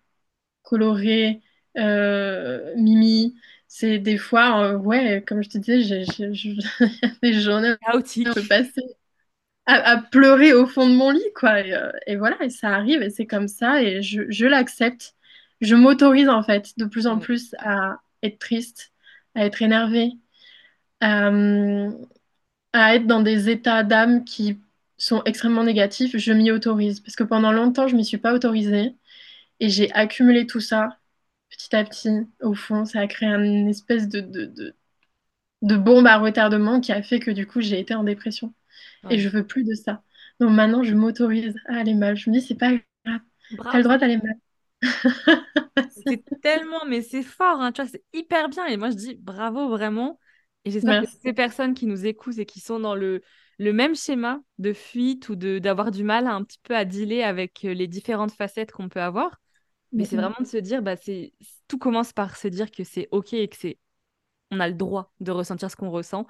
coloré, euh, mimi. C'est des fois, ouais, comme je te disais, j'ai [LAUGHS] des journées où je peux Chaotique. passer à, à pleurer au fond de mon lit, quoi. Et, et voilà, et ça arrive, et c'est comme ça, et je, je l'accepte. Je m'autorise, en fait, de plus en Ouais. plus à être triste, à être énervée, à, à être dans des états d'âme qui sont extrêmement négatifs. Je m'y autorise. Parce que pendant longtemps, je m'y suis pas autorisée, et j'ai accumulé tout ça petit à petit, au fond, ça a créé une espèce de, de, de, de bombe à retardement qui a fait que du coup j'ai été en dépression. Et je veux plus de ça. Donc maintenant je m'autorise à aller mal. Je me dis c'est pas grave, t'as le droit d'aller mal. [LAUGHS] C'est tellement, mais c'est fort, hein, tu vois, c'est hyper bien. Et moi, je dis bravo vraiment. Et j'espère que ces personnes qui nous écoutent et qui sont dans le, le même schéma de fuite ou de d'avoir du mal à un petit peu à dealer avec euh, les différentes facettes qu'on peut avoir, mais c'est Mhm. vraiment de se dire, bah, c'est, tout commence par se dire que c'est OK et que c'est, on a le droit de ressentir ce qu'on ressent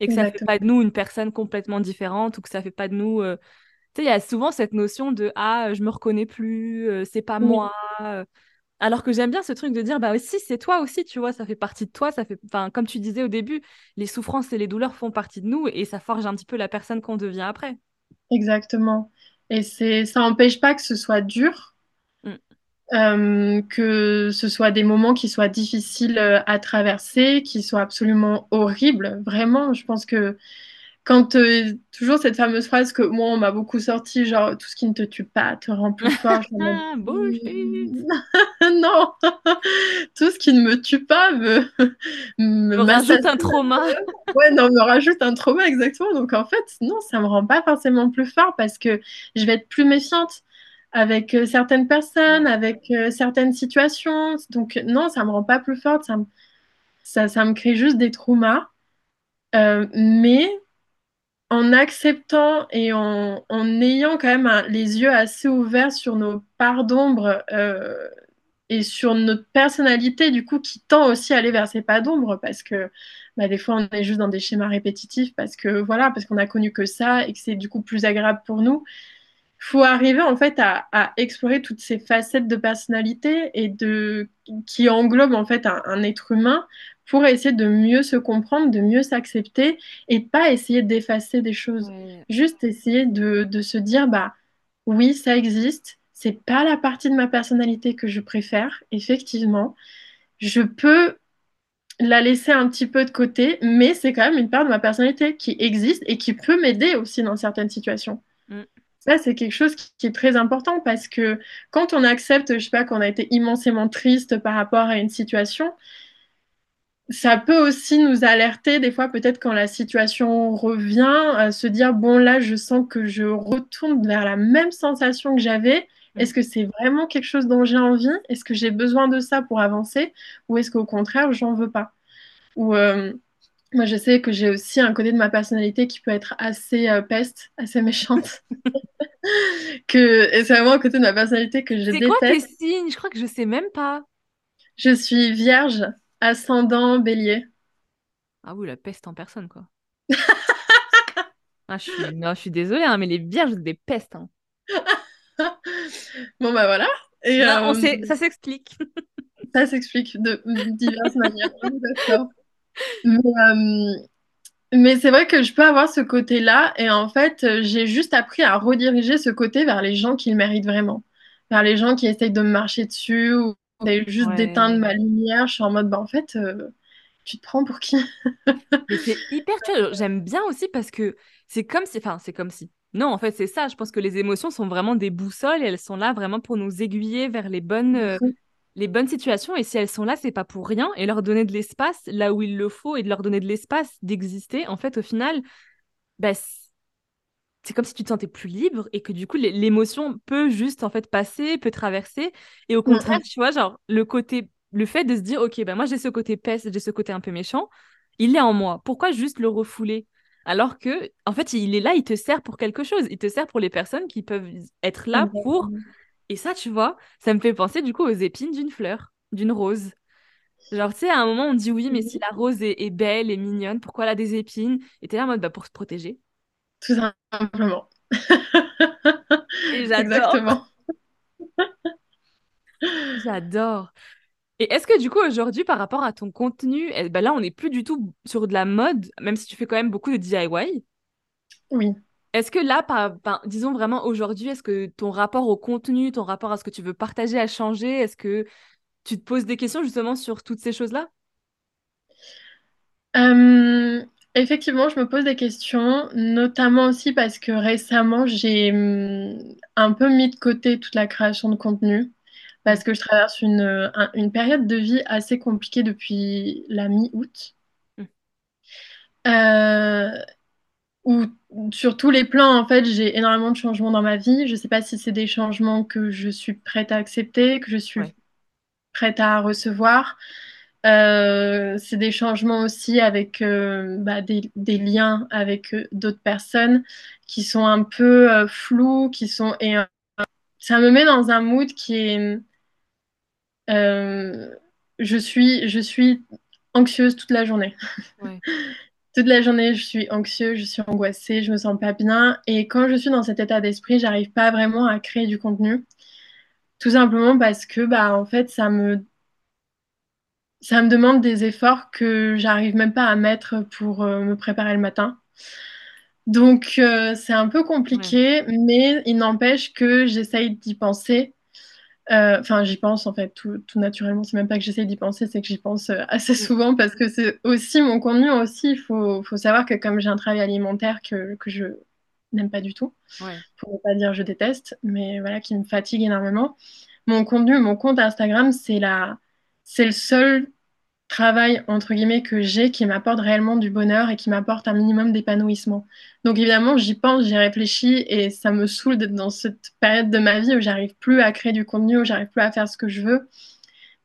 et que ça fait pas de nous une personne complètement différente ou que ça fait pas de nous. euh, Tu sais, il y a souvent cette notion de ah, je me reconnais plus, euh, c'est pas Oui, moi. euh, alors que j'aime bien ce truc de dire, bah si, c'est toi aussi, tu vois, ça fait partie de toi, ça fait, enfin, comme tu disais au début, les souffrances et les douleurs font partie de nous et ça forge un petit peu la personne qu'on devient après. exactement. Et c'est, ça n'empêche pas que ce soit dur, Mm. euh, que ce soit des moments qui soient difficiles à traverser, qui soient absolument horribles. Vraiment, je pense que Quand euh, toujours cette fameuse phrase que moi on m'a beaucoup sorti, genre tout ce qui ne te tue pas te rend plus fort. [LAUGHS] Ah, [LAUGHS] non, [LAUGHS] tout ce qui ne me tue pas me, me Me rajoute un trauma. Ouais, non, me rajoute un trauma exactement. Donc en fait, non, ça me rend pas forcément plus fort parce que je vais être plus méfiante avec euh, certaines personnes, avec euh, certaines situations. Donc non, ça me rend pas plus forte, ça me, ça, ça me crée juste des traumas. Mais en acceptant et en, en ayant quand même un- les yeux assez ouverts sur nos parts d'ombre euh, et sur notre personnalité, du coup, qui tend aussi à aller vers ces pas d'ombre, parce que bah, des fois, on est juste dans des schémas répétitifs, parce que voilà, parce qu'on a connu que ça et que c'est du coup plus agréable pour nous. Faut arriver en fait à, explorer toutes ces facettes de personnalité et de qui englobent en fait un être humain pour essayer de mieux se comprendre, de mieux s'accepter et pas essayer d'effacer des choses. ouais, Juste essayer de, de se dire bah oui, ça existe. C'est pas la partie de ma personnalité que je préfère, effectivement. Je peux la laisser un petit peu de côté, mais c'est quand même une part de ma personnalité qui existe et qui peut m'aider aussi dans certaines situations. mm, Ça, c'est quelque chose qui, qui est très important parce que quand on accepte, je sais pas, qu'on a été immensément triste par rapport à une situation, ça peut aussi nous alerter des fois, peut-être quand la situation revient, à se dire, bon, là, je sens que je retourne vers la même sensation que j'avais. mm. Est-ce que c'est vraiment quelque chose dont j'ai envie? Est-ce que j'ai besoin de ça pour avancer? Ou est-ce qu'au contraire, j'en veux pas? Ou, euh, Moi, je sais que j'ai aussi un côté de ma personnalité qui peut être assez euh, peste, assez méchante. [LAUGHS] que... Et c'est vraiment un côté de ma personnalité que je C'est quoi tes déteste. signes? Je crois que je sais même pas. Je suis vierge, ascendant bélier. Ah oui, la peste en personne, quoi. Ah, je suis, non, je suis désolée, hein, mais les vierges, des pestes. hein. [LAUGHS] Bon, bah voilà. Et Non, on euh, sait, ça s'explique. [LAUGHS] ça s'explique de diverses manières. D'accord. Mais, euh, mais c'est vrai que je peux avoir ce côté-là. Et en fait, j'ai juste appris à rediriger ce côté vers les gens qui le méritent vraiment. Vers les gens qui essayent de me marcher dessus ou essayent juste d'éteindre ma lumière. Je suis en mode, bah en fait, euh, tu te prends pour qui? C'est hyper, [LAUGHS] tu vois, j'aime bien aussi parce que c'est comme si, enfin, c'est comme si. Non, en fait, c'est ça. Je pense que les émotions sont vraiment des boussoles et elles sont là vraiment pour nous aiguiller vers les bonnes, euh, les bonnes situations. Et si elles sont là, c'est pas pour rien. Et leur donner de l'espace là où il le faut et de leur donner de l'espace d'exister, en fait, au final, bah, c'est comme si tu te sentais plus libre et que du coup, l'é- l'émotion peut juste en fait passer, peut traverser. Et au contraire, tu vois, genre, le côté, le fait de se dire, OK, ben moi j'ai ce côté peste, j'ai ce côté un peu méchant, il est en moi. Pourquoi juste le refouler? Alors que, en fait, il est là, il te sert pour quelque chose. Il te sert pour les personnes qui peuvent être là pour. Et ça, tu vois, ça me fait penser du coup aux épines d'une fleur, d'une rose. Genre, tu sais, à un moment, on dit oui, mais si la rose est, est belle et mignonne, pourquoi elle a des épines? Et t'es là en mode, bah, pour se protéger. Tout simplement. [LAUGHS] Exactement. J'adore. Et est-ce que du coup aujourd'hui par rapport à ton contenu, eh ben là on n'est plus du tout sur de la mode, même si tu fais quand même beaucoup de DIY. Oui. Est-ce que là, par, par- disons vraiment aujourd'hui, est-ce que ton rapport au contenu, ton rapport à ce que tu veux partager a changé? Est-ce que tu te poses des questions justement sur toutes ces choses-là? Euh, effectivement, je me pose des questions, notamment aussi parce que récemment, j'ai hum, un peu mis de côté toute la création de contenu, parce que je traverse une, un- une période de vie assez compliquée depuis la mi-août, Mm. euh, où sur tous les plans, en fait, j'ai énormément de changements dans ma vie. Je ne sais pas si c'est des changements que je suis prête à accepter, que je suis Ouais, prête à recevoir. Euh, c'est des changements aussi avec euh, bah, des, des liens avec euh, d'autres personnes qui sont un peu euh, flous, qui sont et ça me met dans un mood qui est je suis je suis anxieuse toute la journée. ouais, [LAUGHS] Toute la journée, je suis anxieuse, je suis angoissée, je me sens pas bien et quand je suis dans cet état d'esprit, j'arrive pas vraiment à créer du contenu. Tout simplement parce que bah en fait, ça me ça me demande des efforts que j'arrive même pas à mettre pour euh, me préparer le matin. Donc, euh, c'est un peu ouais, compliqué, mais il n'empêche que j'essaye d'y penser. Euh, Enfin, j'y pense en fait tout, tout naturellement. C'est même pas que j'essaye d'y penser, c'est que j'y pense assez Mm. souvent parce que c'est aussi mon contenu aussi. Il faut, faut savoir que comme j'ai un travail alimentaire que, que je n'aime pas du tout, ouais, pour ne pas dire je déteste, mais voilà, qui me fatigue énormément, mon contenu, mon compte Instagram, c'est la, c'est le seul travail, entre guillemets, que j'ai qui m'apporte réellement du bonheur et qui m'apporte un minimum d'épanouissement. Donc évidemment, j'y pense, j'y réfléchis et ça me saoule d'être dans cette période de ma vie où j'arrive plus à créer du contenu, où j'arrive plus à faire ce que je veux.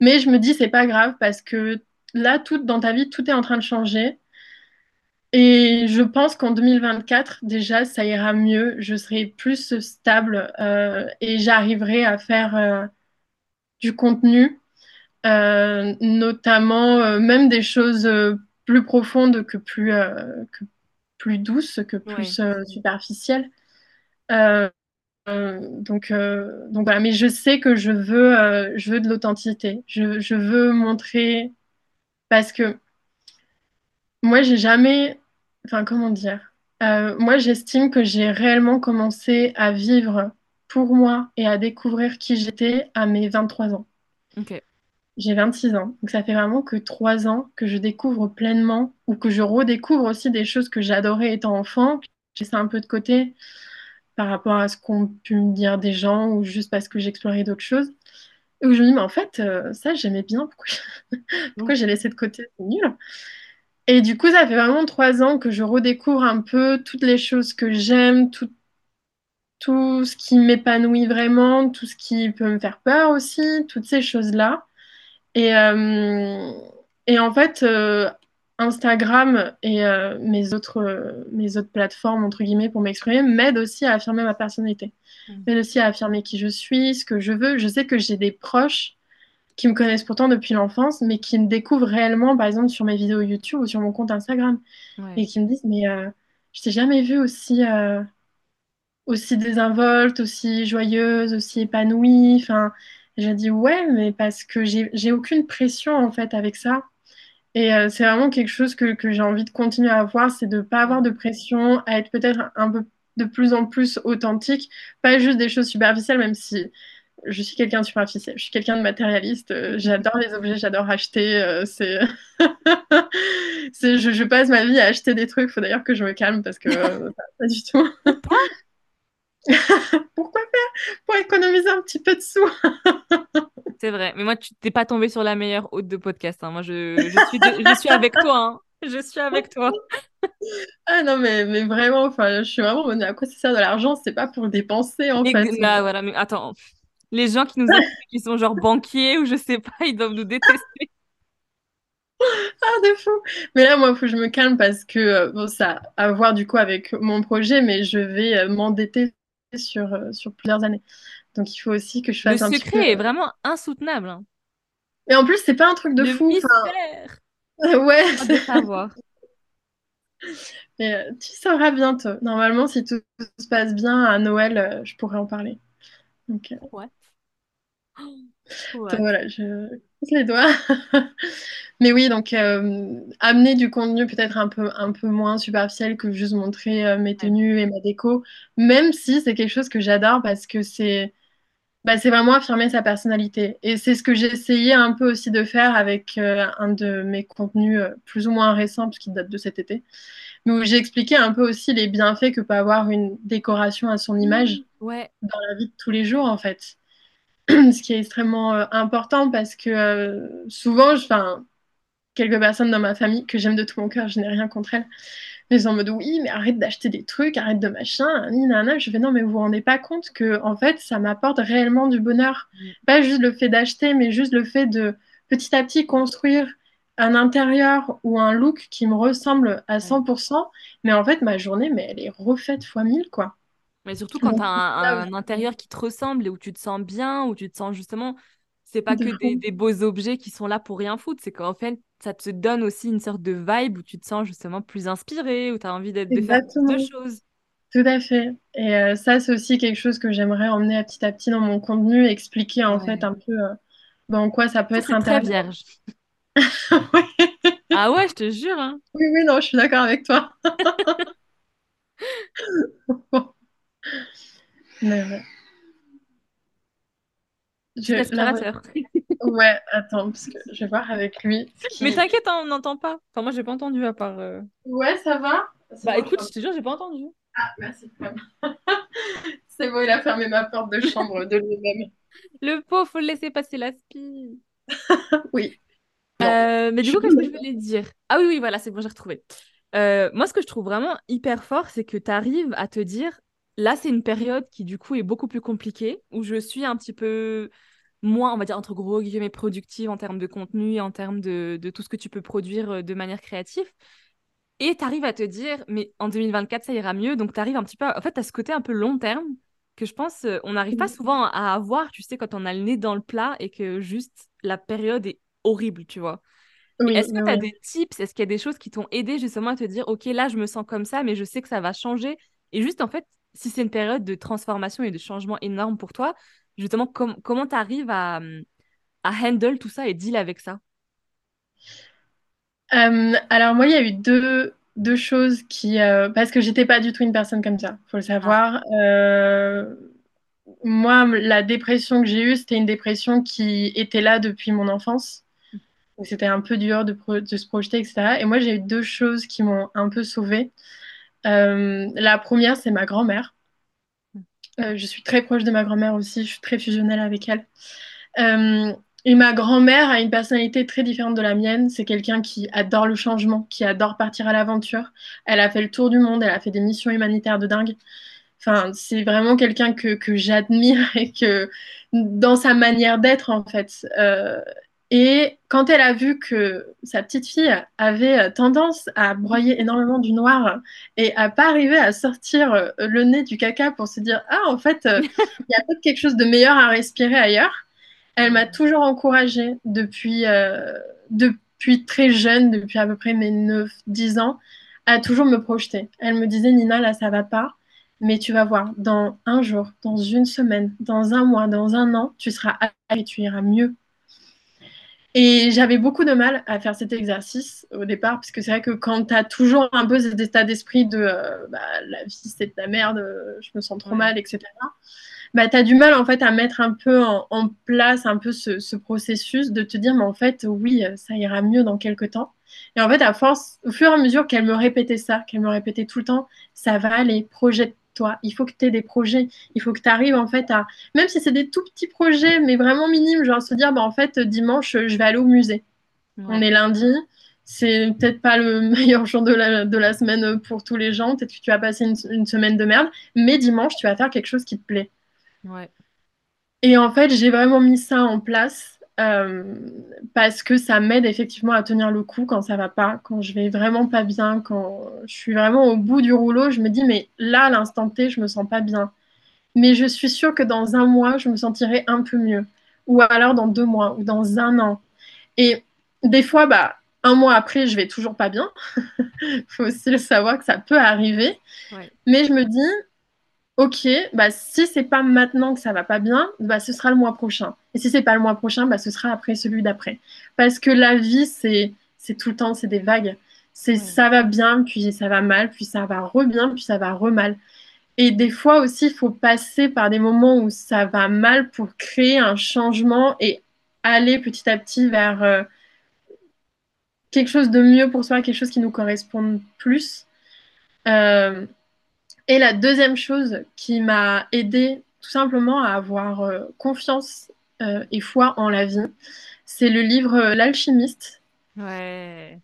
Mais je me dis, c'est pas grave parce que là, tout dans ta vie, tout est en train de changer. Et je pense qu'en 2024, déjà, ça ira mieux. Je serai plus stable euh, et j'arriverai à faire euh, du contenu euh, notamment euh, même des choses euh, plus profondes que plus, que plus douces, que plus superficielles. Donc, donc voilà, mais je sais que je veux, je veux de l'authenticité. Je, je veux montrer parce que moi, j'ai jamais, enfin, comment dire, moi, j'estime que j'ai réellement commencé à vivre pour moi et à découvrir qui j'étais à mes 23 ans. Ok, J'ai 26 ans, donc ça fait vraiment que 3 ans que je découvre pleinement ou que je redécouvre aussi des choses que j'adorais étant enfant. J'ai ça un peu de côté par rapport à ce qu'ont pu me dire des gens ou juste parce que j'explorais d'autres choses. Et où je me dis, mais en fait, euh, ça j'aimais bien, pourquoi, [LAUGHS] j'ai laissé de côté, c'est nul. Et du coup, ça fait vraiment 3 ans que je redécouvre un peu toutes les choses que j'aime, tout ce qui m'épanouit vraiment, tout ce qui peut me faire peur aussi, toutes ces choses-là. Et, euh, et en fait, euh, Instagram et euh, mes, autres, mes autres plateformes, entre guillemets, pour m'exprimer, m'aident aussi à affirmer ma personnalité. Mm. M'aident aussi à affirmer qui je suis, ce que je veux. Je sais que j'ai des proches qui me connaissent pourtant depuis l'enfance, mais qui me découvrent réellement, par exemple, sur mes vidéos YouTube ou sur mon compte Instagram. Ouais. Et qui me disent, mais je t'ai jamais vue aussi, aussi désinvolte, aussi joyeuse, aussi épanouie. Enfin, j'ai dit, ouais, mais parce que j'ai aucune pression, en fait, avec ça. Et euh, c'est vraiment quelque chose que, que j'ai envie de continuer à avoir, c'est de ne pas avoir de pression, à être peut-être un peu de plus en plus authentique, pas juste des choses superficielles, même si je suis quelqu'un de superficiel, je suis quelqu'un de matérialiste, euh, j'adore les objets, j'adore acheter, euh, c'est... [LAUGHS] je, je passe ma vie à acheter des trucs, faut d'ailleurs que je me calme parce que [LAUGHS] pas du tout. [LAUGHS] Pourquoi faire? Pour économiser un petit peu de sous. [LAUGHS] C'est vrai. Mais moi, tu t'es pas tombé sur la meilleure hôte de podcast. hein. Moi, je, je suis, de- je suis avec toi. hein. Je suis avec toi. [LAUGHS] Ah non, mais, mais vraiment, enfin, je suis vraiment, à quoi ça sert de l'argent? C'est pas pour dépenser, en Et, fait. bah, voilà, mais attends. Les gens qui nous écoutent, qui sont genre banquiers ou je sais pas, ils doivent nous détester. Ah, de fou. Mais là, moi, il faut que je me calme parce que, euh, bon, ça a à voir du coup avec mon projet, mais je vais euh, m'endetter sur, euh, sur plusieurs années. Donc, il faut aussi que je Le fasse un petit peu. secret est vraiment insoutenable. hein. Et en plus, c'est pas un truc de Le fou. mystère. Enfin, [LAUGHS] ouais, de savoir. [LAUGHS] mais, euh, tu sauras bientôt. Normalement, si tout se passe bien à Noël, euh, je pourrais en parler. Donc, euh, Ouais. [GASPS] donc voilà, je croise les doigts. [LAUGHS] Mais oui, donc euh, amener du contenu peut-être un peu, un peu moins superficiel que juste montrer euh, mes tenues et ma déco, même si c'est quelque chose que j'adore parce que c'est bah, c'est vraiment affirmer sa personnalité. Et c'est ce que j'ai essayé un peu aussi de faire avec euh, un de mes contenus plus ou moins récents, puisqu'il date de cet été, mais où j'ai expliqué un peu aussi les bienfaits que peut avoir une décoration à son image Ouais. dans la vie de tous les jours, en fait. [CLEARS THROAT] Ce qui est extrêmement euh, important parce que euh, souvent, quelques personnes dans ma famille que j'aime de tout mon cœur, je n'ai rien contre elles, mais ils sont en mode oui, mais arrête d'acheter des trucs, arrête de machin, ni nana. Je fais non, mais vous vous rendez pas compte que en fait, ça m'apporte réellement du bonheur. Mm. Pas juste le fait d'acheter, mais juste le fait de petit à petit construire un intérieur ou un look qui me ressemble à 100%. Mais en fait, ma journée, mais elle est refaite fois 1000, quoi. Mais surtout quand tu as un, intérieur qui te ressemble et où tu te sens bien, où tu te sens justement, c'est pas que des, beaux objets qui sont là pour rien foutre, c'est qu'en fait, ça te donne aussi une sorte de vibe où tu te sens justement plus inspiré, où tu as envie d'être, de faire de choses. Tout à fait. Et euh, ça, c'est aussi quelque chose que j'aimerais emmener à petit à petit dans mon contenu, expliquer en fait un peu euh, ben, en quoi ça peut Ça, être c'est très vierge. [LAUGHS] Ah ouais, je te jure, hein. oui, oui, non, je suis d'accord avec toi. [LAUGHS] [LAUGHS] Mais ouais. Je, Petit là, aspirateur. ouais, attends, parce que je vais voir avec lui Mais qui... t'inquiète, hein, on n'entend pas. Enfin, moi, j'ai pas entendu à part. euh, Ouais, ça va? Bah écoute, je te jure, j'ai pas entendu. Ah, merci. [LAUGHS] C'est bon, il a fermé ma porte de chambre de lui-même. Le pauvre, faut le laisser passer la spie. [LAUGHS] Oui, Euh, mais du coup, qu'est-ce que je voulais dire? Ah oui, oui, voilà, c'est bon, j'ai retrouvé. Euh, moi, ce que je trouve vraiment hyper fort, c'est que tu arrives à te dire, là, c'est une période qui, du coup, est beaucoup plus compliquée, où je suis un petit peu moins, on va dire, entre gros guillemets, productive en termes de contenu en termes de, de tout ce que tu peux produire euh, de manière créative. Et tu arrives à te dire, mais en 2024, ça ira mieux. Donc, tu arrives un petit peu. à- En fait, as ce côté un peu long terme que je pense euh, on n'arrive pas souvent à avoir, tu sais, quand on a le nez dans le plat et que juste la période est horrible, tu vois. Oui, Est-ce que oui, tu as des tips? Est-ce qu'il y a des choses qui t'ont aidé justement à te dire, OK, là, je me sens comme ça, mais je sais que ça va changer? Et juste, en fait, si c'est une période de transformation et de changement énorme pour toi, justement, com- comment tu arrives à, à handle tout ça et deal avec ça? Euh, alors moi, il y a eu deux, deux choses qui... euh, parce que j'étais pas du tout une personne comme ça, faut le Ah, savoir. Euh, moi, la dépression que j'ai eue, c'était une dépression qui était là depuis mon enfance. Donc c'était un peu dur de se projeter, etc. Et moi, j'ai eu deux choses qui m'ont un peu sauvée. Euh, la première, c'est ma grand-mère. Euh, je suis très proche de ma grand-mère aussi, je suis très fusionnelle avec elle. Euh, et ma grand-mère a une personnalité très différente de la mienne. C'est quelqu'un qui adore le changement, qui adore partir à l'aventure. Elle a fait le tour du monde, elle a fait des missions humanitaires de dingue. Enfin, c'est vraiment quelqu'un que, que j'admire [LAUGHS] et que dans sa manière d'être, en fait. Euh, Et quand elle a vu que sa petite fille avait tendance à broyer énormément du noir et à pas arriver à sortir le nez du caca pour se dire ah en fait [LAUGHS] il y a peut-être quelque chose de meilleur à respirer ailleurs, elle m'a toujours encouragée depuis euh, depuis très jeune, depuis à peu près mes 9-10 ans, à toujours me projeter. Elle me disait Nina là ça va pas, mais tu vas voir dans un jour, dans une semaine, dans un mois, dans un an, tu seras et tu iras mieux et j'avais beaucoup de mal à faire cet exercice au départ, parce que c'est vrai que quand tu as toujours un peu cet état d'esprit de euh, bah, la vie c'est de la merde, euh, je me sens trop mal, etc., bah, tu as du mal en fait à mettre un peu en, place un peu ce, processus de te dire, mais en fait, oui, ça ira mieux dans quelques temps. Et en fait, à force, au fur et à mesure qu'elle me répétait ça, qu'elle me répétait tout le temps, ça va aller, projette toi. Il faut que tu aies des projets. Il faut que tu arrives en fait à, même si c'est des tout petits projets, mais vraiment minimes, genre se dire, bah, en fait, dimanche, je vais aller au musée. On est lundi. C'est peut-être pas le [LAUGHS] meilleur jour de la, de la semaine pour tous les gens. Peut-être que tu vas passer une, semaine de merde. Mais dimanche, tu vas faire quelque chose qui te plaît. Et en fait, j'ai vraiment mis ça en place. Euh, parce que ça m'aide effectivement à tenir le coup quand ça va pas, quand je vais vraiment pas bien, quand je suis vraiment au bout du rouleau, je me dis mais là à l'instant T je me sens pas bien, mais je suis sûre que dans un mois je me sentirai un peu mieux, ou alors dans deux mois ou dans un an. Et des fois bah un mois après je vais toujours pas bien, il [LAUGHS] faut aussi le savoir que ça peut arriver, mais je me dis ok, bah, si c'est pas maintenant que ça va pas bien, bah, ce sera le mois prochain. Et si c'est pas le mois prochain, bah, ce sera après celui d'après. Parce que la vie, c'est, c'est tout le temps, c'est des vagues. C'est ça va bien, puis ça va mal, puis ça va re bien, puis ça va re mal. Et des fois aussi, il faut passer par des moments où ça va mal pour créer un changement et aller petit à petit vers euh, quelque chose de mieux pour soi, quelque chose qui nous corresponde plus. Euh, et la deuxième chose qui m'a aidé tout simplement à avoir euh, confiance euh, et foi en la vie, c'est le livre euh, L'alchimiste. Ouais.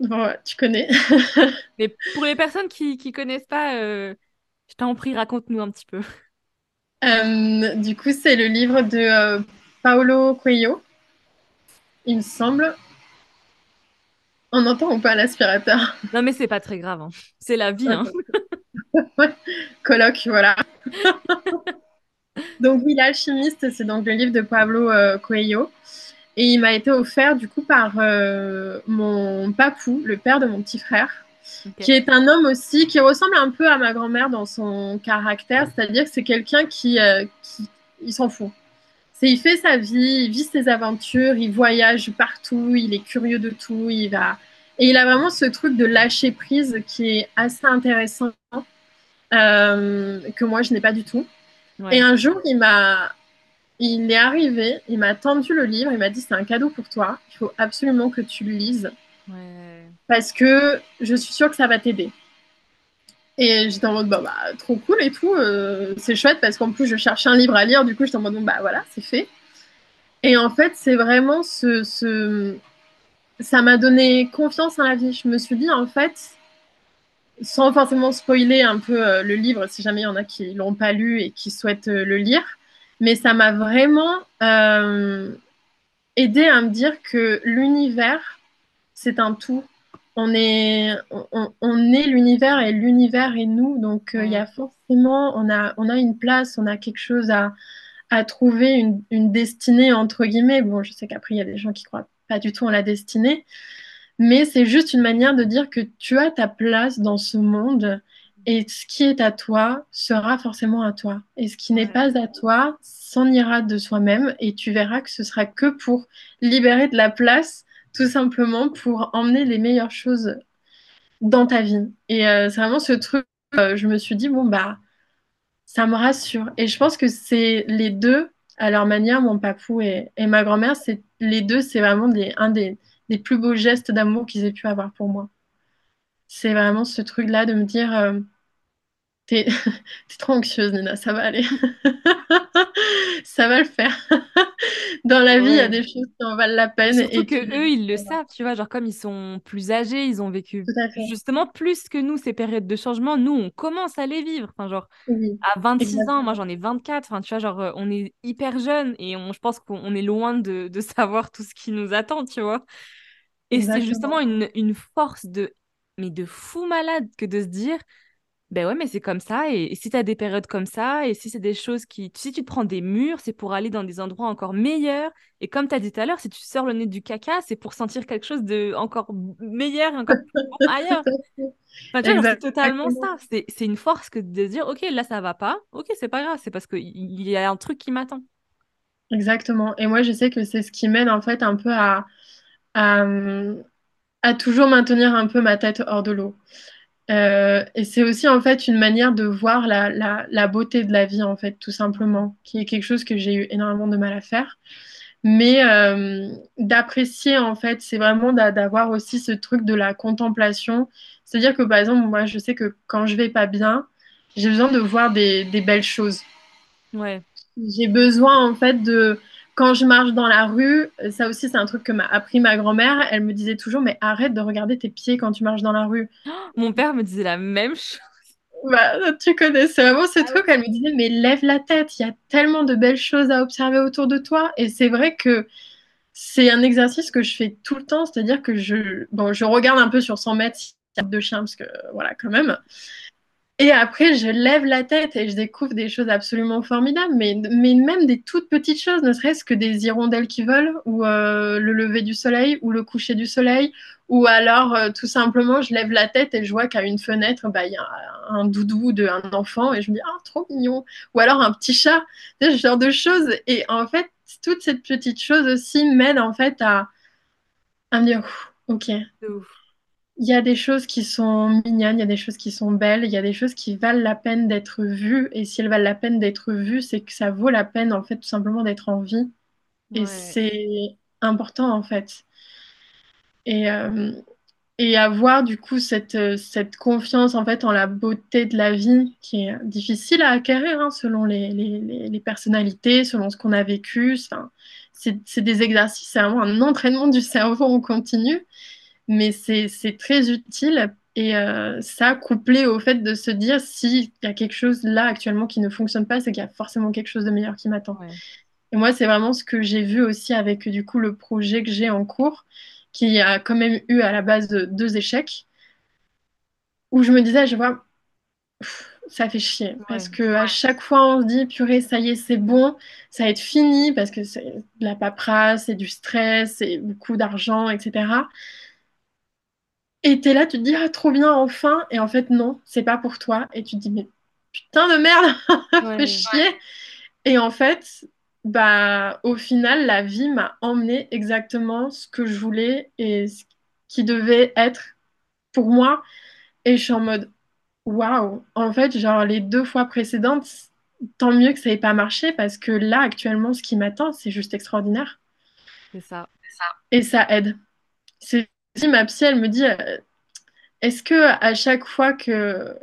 Bon, tu connais. [LAUGHS] Mais pour les personnes qui ne connaissent pas, je t'en prie, raconte-nous un petit peu. du coup, c'est le livre de Paolo Coelho, il me semble. On entend ou pas l'aspirateur? Non, mais c'est pas très grave. Hein. C'est la vie. Hein. [LAUGHS] [LAUGHS] Colloque, voilà. [LAUGHS] donc oui, l'alchimiste, c'est donc le livre de Pablo euh, Coelho. Et il m'a été offert du coup par euh, mon papou, le père de mon petit frère, qui est un homme aussi qui ressemble un peu à ma grand-mère dans son caractère, c'est-à-dire que c'est quelqu'un qui, euh, qui il s'en fout. C'est il fait sa vie, il vit ses aventures, il voyage partout, il est curieux de tout, il va et il a vraiment ce truc de lâcher prise qui est assez intéressant que moi je n'ai pas du tout. Et un jour, il m'a, il est arrivé, il m'a tendu le livre, il m'a dit c'est un cadeau pour toi, il faut absolument que tu le lises parce que je suis sûre que ça va t'aider. Et j'étais en mode bah, bah, trop cool et tout, euh, c'est chouette parce qu'en plus je cherchais un livre à lire, du coup j'étais en mode bon, bah voilà, c'est fait. Et en fait, c'est vraiment ce, ce... ça m'a donné confiance en la vie. Je me suis dit en fait, sans forcément spoiler un peu euh, le livre, si jamais il y en a qui l'ont pas lu et qui souhaitent euh, le lire, mais ça m'a vraiment euh, aidé à me dire que l'univers, c'est un tout. On est, on, est l'univers et l'univers est nous. Donc, il y a forcément, on a, une place, on a quelque chose à, trouver, une, une destinée, entre guillemets. Bon, je sais qu'après, il y a des gens qui croient pas du tout en la destinée mais c'est juste une manière de dire que tu as ta place dans ce monde et ce qui est à toi sera forcément à toi. Et ce qui n'est pas à toi s'en ira de soi-même et tu verras que ce sera que pour libérer de la place, tout simplement pour emmener les meilleures choses dans ta vie. Et euh, c'est vraiment ce truc, euh, je me suis dit, bon, bah, ça me rassure. Et je pense que c'est les deux, à leur manière, mon papou et, ma grand-mère, c'est les deux, c'est vraiment des, un des des plus beaux gestes d'amour qu'ils aient pu avoir pour moi. C'est vraiment ce truc-là de me dire euh, T'es [LAUGHS] trop anxieuse, Nina, ça va aller. [LAUGHS] ça va le faire. [LAUGHS] [LAUGHS] Dans la vie, il y a des choses qui en valent la peine Surtout et que puis eux, ils le savent, tu vois, genre comme ils sont plus âgés, ils ont vécu justement plus que nous ces périodes de changement. Nous, on commence à les vivre. Enfin, genre, Oui, à 26 ans, moi exactement. j'en ai 24, enfin, tu vois, genre, on est hyper jeunes et on, je pense qu'on est loin de, de [LAUGHS] savoir tout ce qui nous attend, tu vois. Et c'est justement Exactement. une, une force de, mais de fou malade que de se dire, ben ouais, mais c'est comme ça. Et, et si tu as des périodes comme ça, et si c'est des choses qui, si tu te prends des murs, c'est pour aller dans des endroits encore meilleurs. Et comme tu as dit tout à l'heure, si tu sors le nez du caca, c'est pour sentir quelque chose de encore meilleur, encore plus bon ailleurs. [LAUGHS] Enfin, c'est totalement ça. C'est, une force que de dire, ok, là, ça va pas. Ok, c'est pas grave, c'est parce qu'il y a un truc qui m'attend. Exactement. Et moi, je sais que c'est ce qui m'aide en fait un peu à, à, à toujours maintenir un peu ma tête hors de l'eau. Euh, et c'est aussi en fait une manière de voir la, la, la beauté de la vie en fait, tout simplement, qui est quelque chose que j'ai eu énormément de mal à faire. Mais euh, d'apprécier en fait, c'est vraiment d'a- d'avoir aussi ce truc de la contemplation. C'est-à-dire que par exemple, moi, je sais que quand je vais pas bien, j'ai besoin de voir des, des belles choses. Ouais. J'ai besoin en fait de quand je marche dans la rue, ça aussi c'est un truc que m'a appris ma grand-mère. Elle me disait toujours mais arrête de regarder tes pieds quand tu marches dans la rue. [GASPS] Mon père me disait la même chose. Bah, tu connais, c'est vraiment ce Ah truc. Elle me disait mais lève la tête, il y a tellement de belles choses à observer autour de toi. Et c'est vrai que c'est un exercice que je fais tout le temps, c'est-à-dire que je bon je regarde un peu sur 100 mètres s'il y a de chiens parce que voilà quand même. Et après, je lève la tête et je découvre des choses absolument formidables, mais, même des toutes petites choses, ne serait-ce que des hirondelles qui volent, ou euh, le lever du soleil, ou le coucher du soleil, ou alors euh, tout simplement, je lève la tête et je vois qu'à une fenêtre, bah, il y a un doudou d'un enfant, et je me dis, ah, trop mignon, ou alors un petit chat, ce genre de choses. Et en fait, toutes ces petites choses aussi m'aident en fait à, à me dire, ok. Il y a des choses qui sont mignonnes, il y a des choses qui sont belles, il y a des choses qui valent la peine d'être vues. Et si elles valent la peine d'être vues, c'est que ça vaut la peine, en fait, tout simplement d'être en vie. Et Ouais. c'est important, en fait. Et, euh, et avoir, du coup, cette, cette confiance, en fait, en la beauté de la vie, qui est difficile à acquérir, hein, selon les, les, les- les personnalités, selon ce qu'on a vécu. Enfin, c'est des exercices, c'est vraiment un entraînement du cerveau en continu mais c'est très utile. Et euh, ça, couplé au fait de se dire s'il y a quelque chose là actuellement qui ne fonctionne pas, c'est qu'il y a forcément quelque chose de meilleur qui m'attend. Ouais. Et moi, c'est vraiment ce que j'ai vu aussi avec du coup le projet que j'ai en cours, qui a quand même eu à la base de deux échecs, où je me disais, je vois, ça fait chier. Parce que à chaque fois, on se dit, purée, ça y est, c'est bon, ça va être fini, parce que c'est de la paperasse, c'est du stress, c'est beaucoup d'argent, etc. Et t'es là, tu te dis, ah, trop bien, enfin. Et en fait, non, c'est pas pour toi. Et tu te dis, mais putain de merde, [LAUGHS] fais Ouais. chier. Et en fait, bah, au final, la vie m'a emmené exactement ce que je voulais et ce qui devait être pour moi. Et je suis en mode, waouh. En fait, genre, les deux fois précédentes, tant mieux que ça n'ait pas marché parce que là, actuellement, ce qui m'attend, c'est juste extraordinaire. C'est ça. Et ça aide. C'est si ma psy, elle me dit, euh, est-ce que à chaque fois que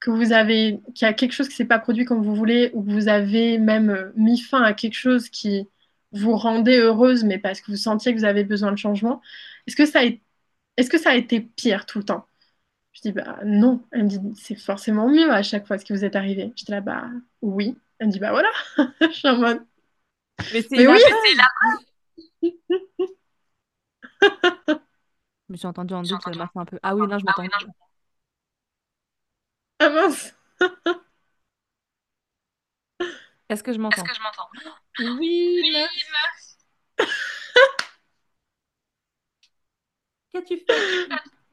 que vous avez, qu'il y a quelque chose qui s'est pas produit comme vous voulez, ou que vous avez même euh, mis fin à quelque chose qui vous rendait heureuse, mais parce que vous sentiez que vous avez besoin de changement, est-ce que ça a, est-ce que ça a été pire tout le temps? Je dis, bah non. Elle me dit, c'est forcément mieux à chaque fois ce qui vous est arrivé. J'étais là, bah oui. Elle me dit, bah voilà. [LAUGHS] Je suis en mode, Mais c'est oui, base. [LAUGHS] Je me suis entendue en double, ça m'a fait un peu. Ah oui, non, je m'entends. ah mince. [LAUGHS] Est-ce que je m'entends? Oui, meuf, [LAUGHS] qu'as-tu fait? [LAUGHS]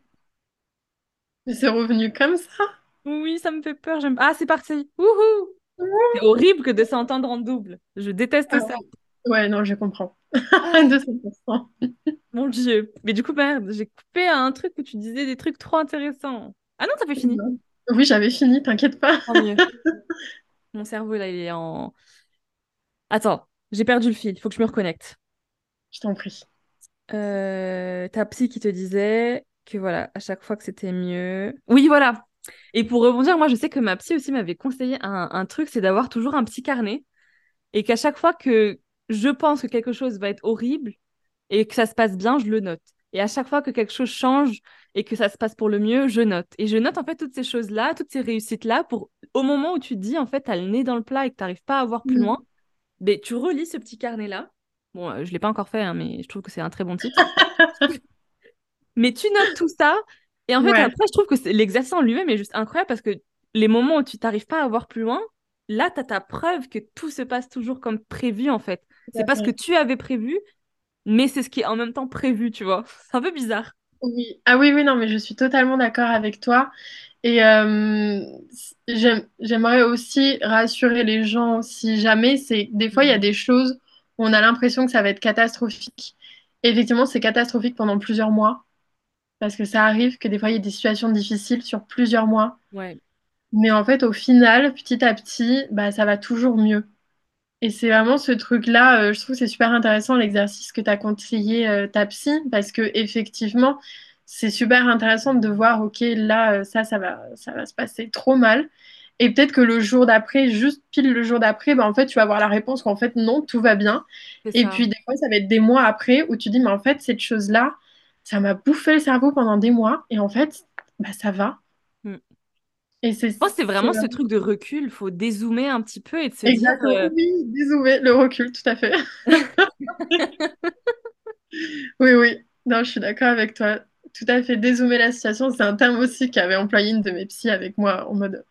Mais c'est revenu comme ça. Oui, ça me fait peur. J'aime... Ah, c'est parti. Wouhou! C'est horrible que de s'entendre en double. Je déteste Ah, ça. ouais, non, je comprends. Ah, [LAUGHS] 200%. mon Dieu. Mais du coup, merde, j'ai coupé à un truc où tu disais des trucs trop intéressants. Ah non, ça fait fini. Oui, j'avais fini, t'inquiète pas. [LAUGHS] Mon cerveau, là, il est en... Attends, j'ai perdu le fil. Il faut que je me reconnecte. Je t'en prie. Euh, ta psy qui te disait que voilà, à chaque fois que c'était mieux. Oui, voilà. Et pour rebondir, moi, je sais que ma psy aussi m'avait conseillé un, un truc, c'est d'avoir toujours un petit carnet et qu'à chaque fois que je pense que quelque chose va être horrible et que ça se passe bien, je le note. Et à chaque fois que quelque chose change et que ça se passe pour le mieux, je note. Et je note en fait toutes ces choses-là, toutes ces réussites-là, pour au moment où tu te dis en fait, t'as le nez dans le plat et que t'arrives pas à voir plus Mm. loin, ben, tu relis ce petit carnet-là. Bon, euh, je l'ai pas encore fait, hein, mais je trouve que c'est un très bon titre. [LAUGHS] mais tu notes tout ça. Et en fait, Ouais, après, je trouve que l'exercice en lui-même est juste incroyable parce que les moments où tu t'arrives pas à voir plus loin, là, tu as ta preuve que tout se passe toujours comme prévu, en fait. C'est pas ce que tu avais prévu, mais c'est ce qui est en même temps prévu, tu vois. [LAUGHS] C'est un peu bizarre. Oui. Ah oui, oui, non, mais je suis totalement d'accord avec toi. Et euh, j'aime- j'aimerais aussi rassurer les gens si jamais c'est des fois il y a Mhm. des choses où on a l'impression que ça va être catastrophique. Et effectivement, c'est catastrophique pendant plusieurs mois parce que ça arrive que des fois il y ait des situations difficiles sur plusieurs mois. Ouais, Mais en fait, au final, petit à petit, bah, ça va toujours mieux. Et c'est vraiment ce truc-là, euh, je trouve que c'est super intéressant l'exercice que tu as conseillé euh, ta psy, parce que effectivement, c'est super intéressant de voir, ok, là, euh, ça, ça va, ça va se passer trop mal. Et peut-être que le jour d'après, juste pile le jour d'après, bah, en fait, tu vas avoir la réponse qu'en fait, non, tout va bien. Et puis, des fois, ça va être des mois après où tu dis, mais en fait, cette chose-là, ça m'a bouffé le cerveau pendant des mois. Et en fait, bah, ça va. Et c'est Je pense que c'est vraiment ce truc de recul. Il faut dézoomer un petit peu et de se dire. euh, oui, désolé, le recul, tout à fait. [LAUGHS] Oui, oui. Non, je suis d'accord avec toi. Tout à fait. Dézoomer la situation, c'est un terme aussi qu'avait employé une de mes psys avec moi en mode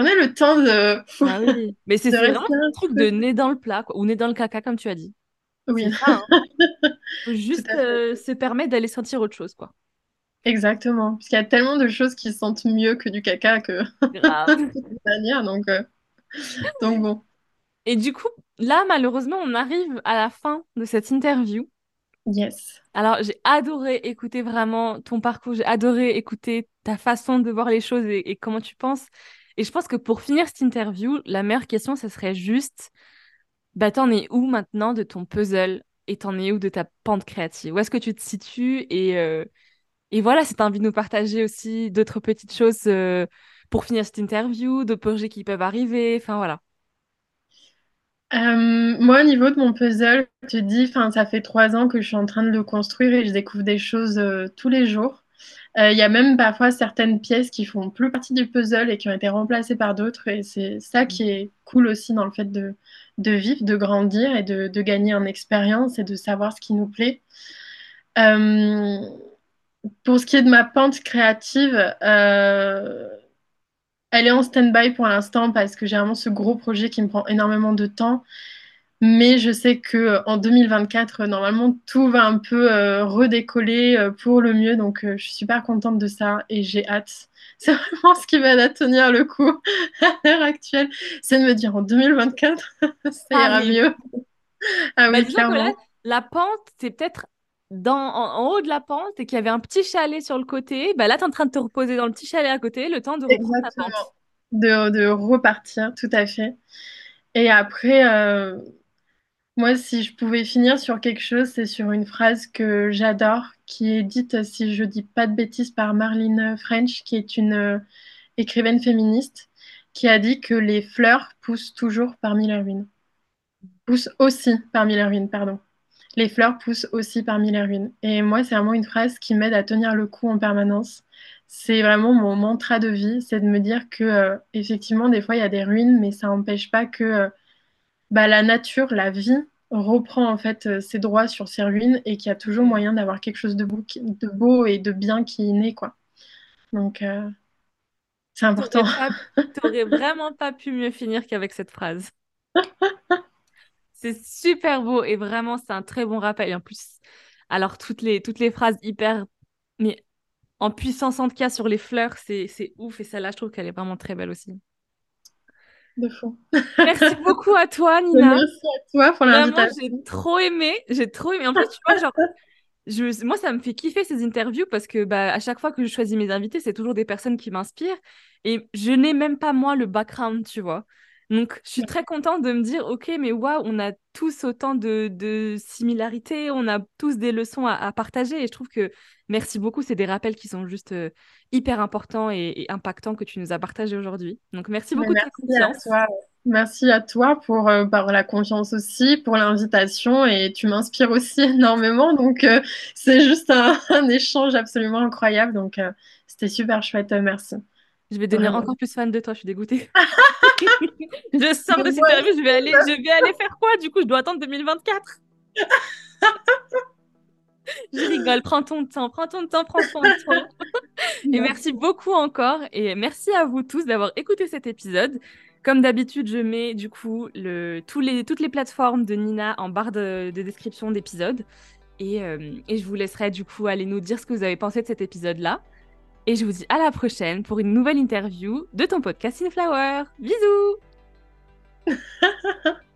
prenez le temps de, Bah oui. Mais [LAUGHS] c'est vraiment un truc de nez dans le plat, quoi, ou nez dans le caca, comme tu as dit. Oui, ça, hein. [LAUGHS] Faut juste euh, se permettre d'aller sentir autre chose, quoi. Exactement. Parce qu'il y a tellement de choses qui sentent mieux que du caca que Grave. [LAUGHS] de toute manière. Donc, euh, donc bon. Et du coup, là, malheureusement, on arrive à la fin de cette interview. Yes. Alors, j'ai adoré écouter vraiment ton parcours, j'ai adoré écouter ta façon de voir les choses et, et comment tu penses. Et je pense que pour finir cette interview, la meilleure question, ce serait juste, bah, t'en es où maintenant de ton puzzle et t'en es où de ta pente créative? Où est-ce que tu te situes? Et, euh, et voilà, si t'as envie de nous partager aussi d'autres petites choses euh, pour finir cette interview, d'autres projets qui peuvent arriver, enfin voilà. Euh, moi, au niveau de mon puzzle, je te dis, enfin, ça fait trois ans que je suis en train de le construire et je découvre des choses euh, tous les jours. Euh, Il y a même parfois certaines pièces qui font plus partie du puzzle et qui ont été remplacées par d'autres. Et c'est ça qui est cool aussi dans le fait de, de vivre, de grandir et de, de gagner en expérience et de savoir ce qui nous plaît. Euh, pour ce qui est de ma pente créative, euh, elle est en stand-by pour l'instant parce que j'ai vraiment ce gros projet qui me prend énormément de temps. Mais je sais que euh, en 2024, euh, normalement, tout va un peu euh, redécoller pour le mieux. Donc, je suis super contente de ça et j'ai hâte. [LAUGHS] C'est vraiment ce qui va tenir le coup [LAUGHS] à l'heure actuelle. C'est de me dire en 2024, [LAUGHS] ça ira arrive. mieux. Ah Bah, oui, là, clairement. la pente, c'est peut-être dans, en, en haut de la pente et qu'il y avait un petit chalet sur le côté. Bah, là, tu es en train de te reposer dans le petit chalet à côté, le temps de reprendre ta pente. Exactement. De, de repartir, tout à fait. Et après, euh, moi, si je pouvais finir sur quelque chose, c'est sur une phrase que j'adore, qui est dite, si je dis pas de bêtises, par Marlene French, qui est une euh, écrivaine féministe, qui a dit que les fleurs poussent toujours parmi les ruines. Poussent aussi parmi les ruines, pardon. Les fleurs poussent aussi parmi les ruines. Et moi, c'est vraiment une phrase qui m'aide à tenir le coup en permanence. C'est vraiment mon mantra de vie, c'est de me dire que euh, effectivement, des fois, il y a des ruines, mais ça n'empêche pas que euh, bah, la nature, la vie reprend en fait euh, ses droits sur ces ruines et qu'il y a toujours moyen d'avoir quelque chose de beau, qui- de beau et de bien qui naît, quoi. Donc, euh, c'est important. Pas, t'aurais vraiment pas pu mieux finir qu'avec cette phrase. [LAUGHS] C'est super beau et vraiment, c'est un très bon rappel. Et en plus, alors toutes les, toutes les phrases hyper, mais en puissance en tout cas sur les fleurs, c'est, c'est ouf. Et celle-là, je trouve qu'elle est vraiment très belle aussi. De fond. Merci [LAUGHS] beaucoup à toi, Nina. Merci à toi pour l'invitation. j'ai trop aimé. J'ai trop aimé. En plus, tu vois, genre, je, moi, ça me fait kiffer ces interviews parce que bah, à chaque fois que je choisis mes invités, c'est toujours des personnes qui m'inspirent. Et je n'ai même pas, moi, le background, tu vois. Donc, je suis très contente de me dire, OK, mais waouh, on a tous autant de, de similarités, on a tous des leçons à, à partager. Et je trouve que merci beaucoup, c'est des rappels qui sont juste euh, hyper importants et, et impactants que tu nous as partagés aujourd'hui. Donc, merci Mais beaucoup de ta merci à confiance. toi. Merci à toi pour, euh, bah, la confiance aussi, pour l'invitation et tu m'inspires aussi [LAUGHS] énormément. Donc, euh, c'est juste [LAUGHS] un, échange absolument incroyable. Donc, euh, c'était super chouette. Merci. Je vais devenir encore plus fan de toi. Je suis dégoûtée. [LAUGHS] [LAUGHS] je sors de cette interview. Je vais aller, je vais aller faire quoi Du coup, je dois attendre 2024. [LAUGHS] Je rigole, prends ton temps, prends ton temps, prends ton temps. et merci beaucoup encore. Et merci à vous tous d'avoir écouté cet épisode. Comme d'habitude, je mets du coup le, tous les, toutes les plateformes de Nina en barre de, description d'épisode. Et, euh, et, je vous laisserai du coup aller nous dire ce que vous avez pensé de cet épisode-là. Et je vous dis à la prochaine pour une nouvelle interview de ton podcast In Flower. Bisous [LAUGHS]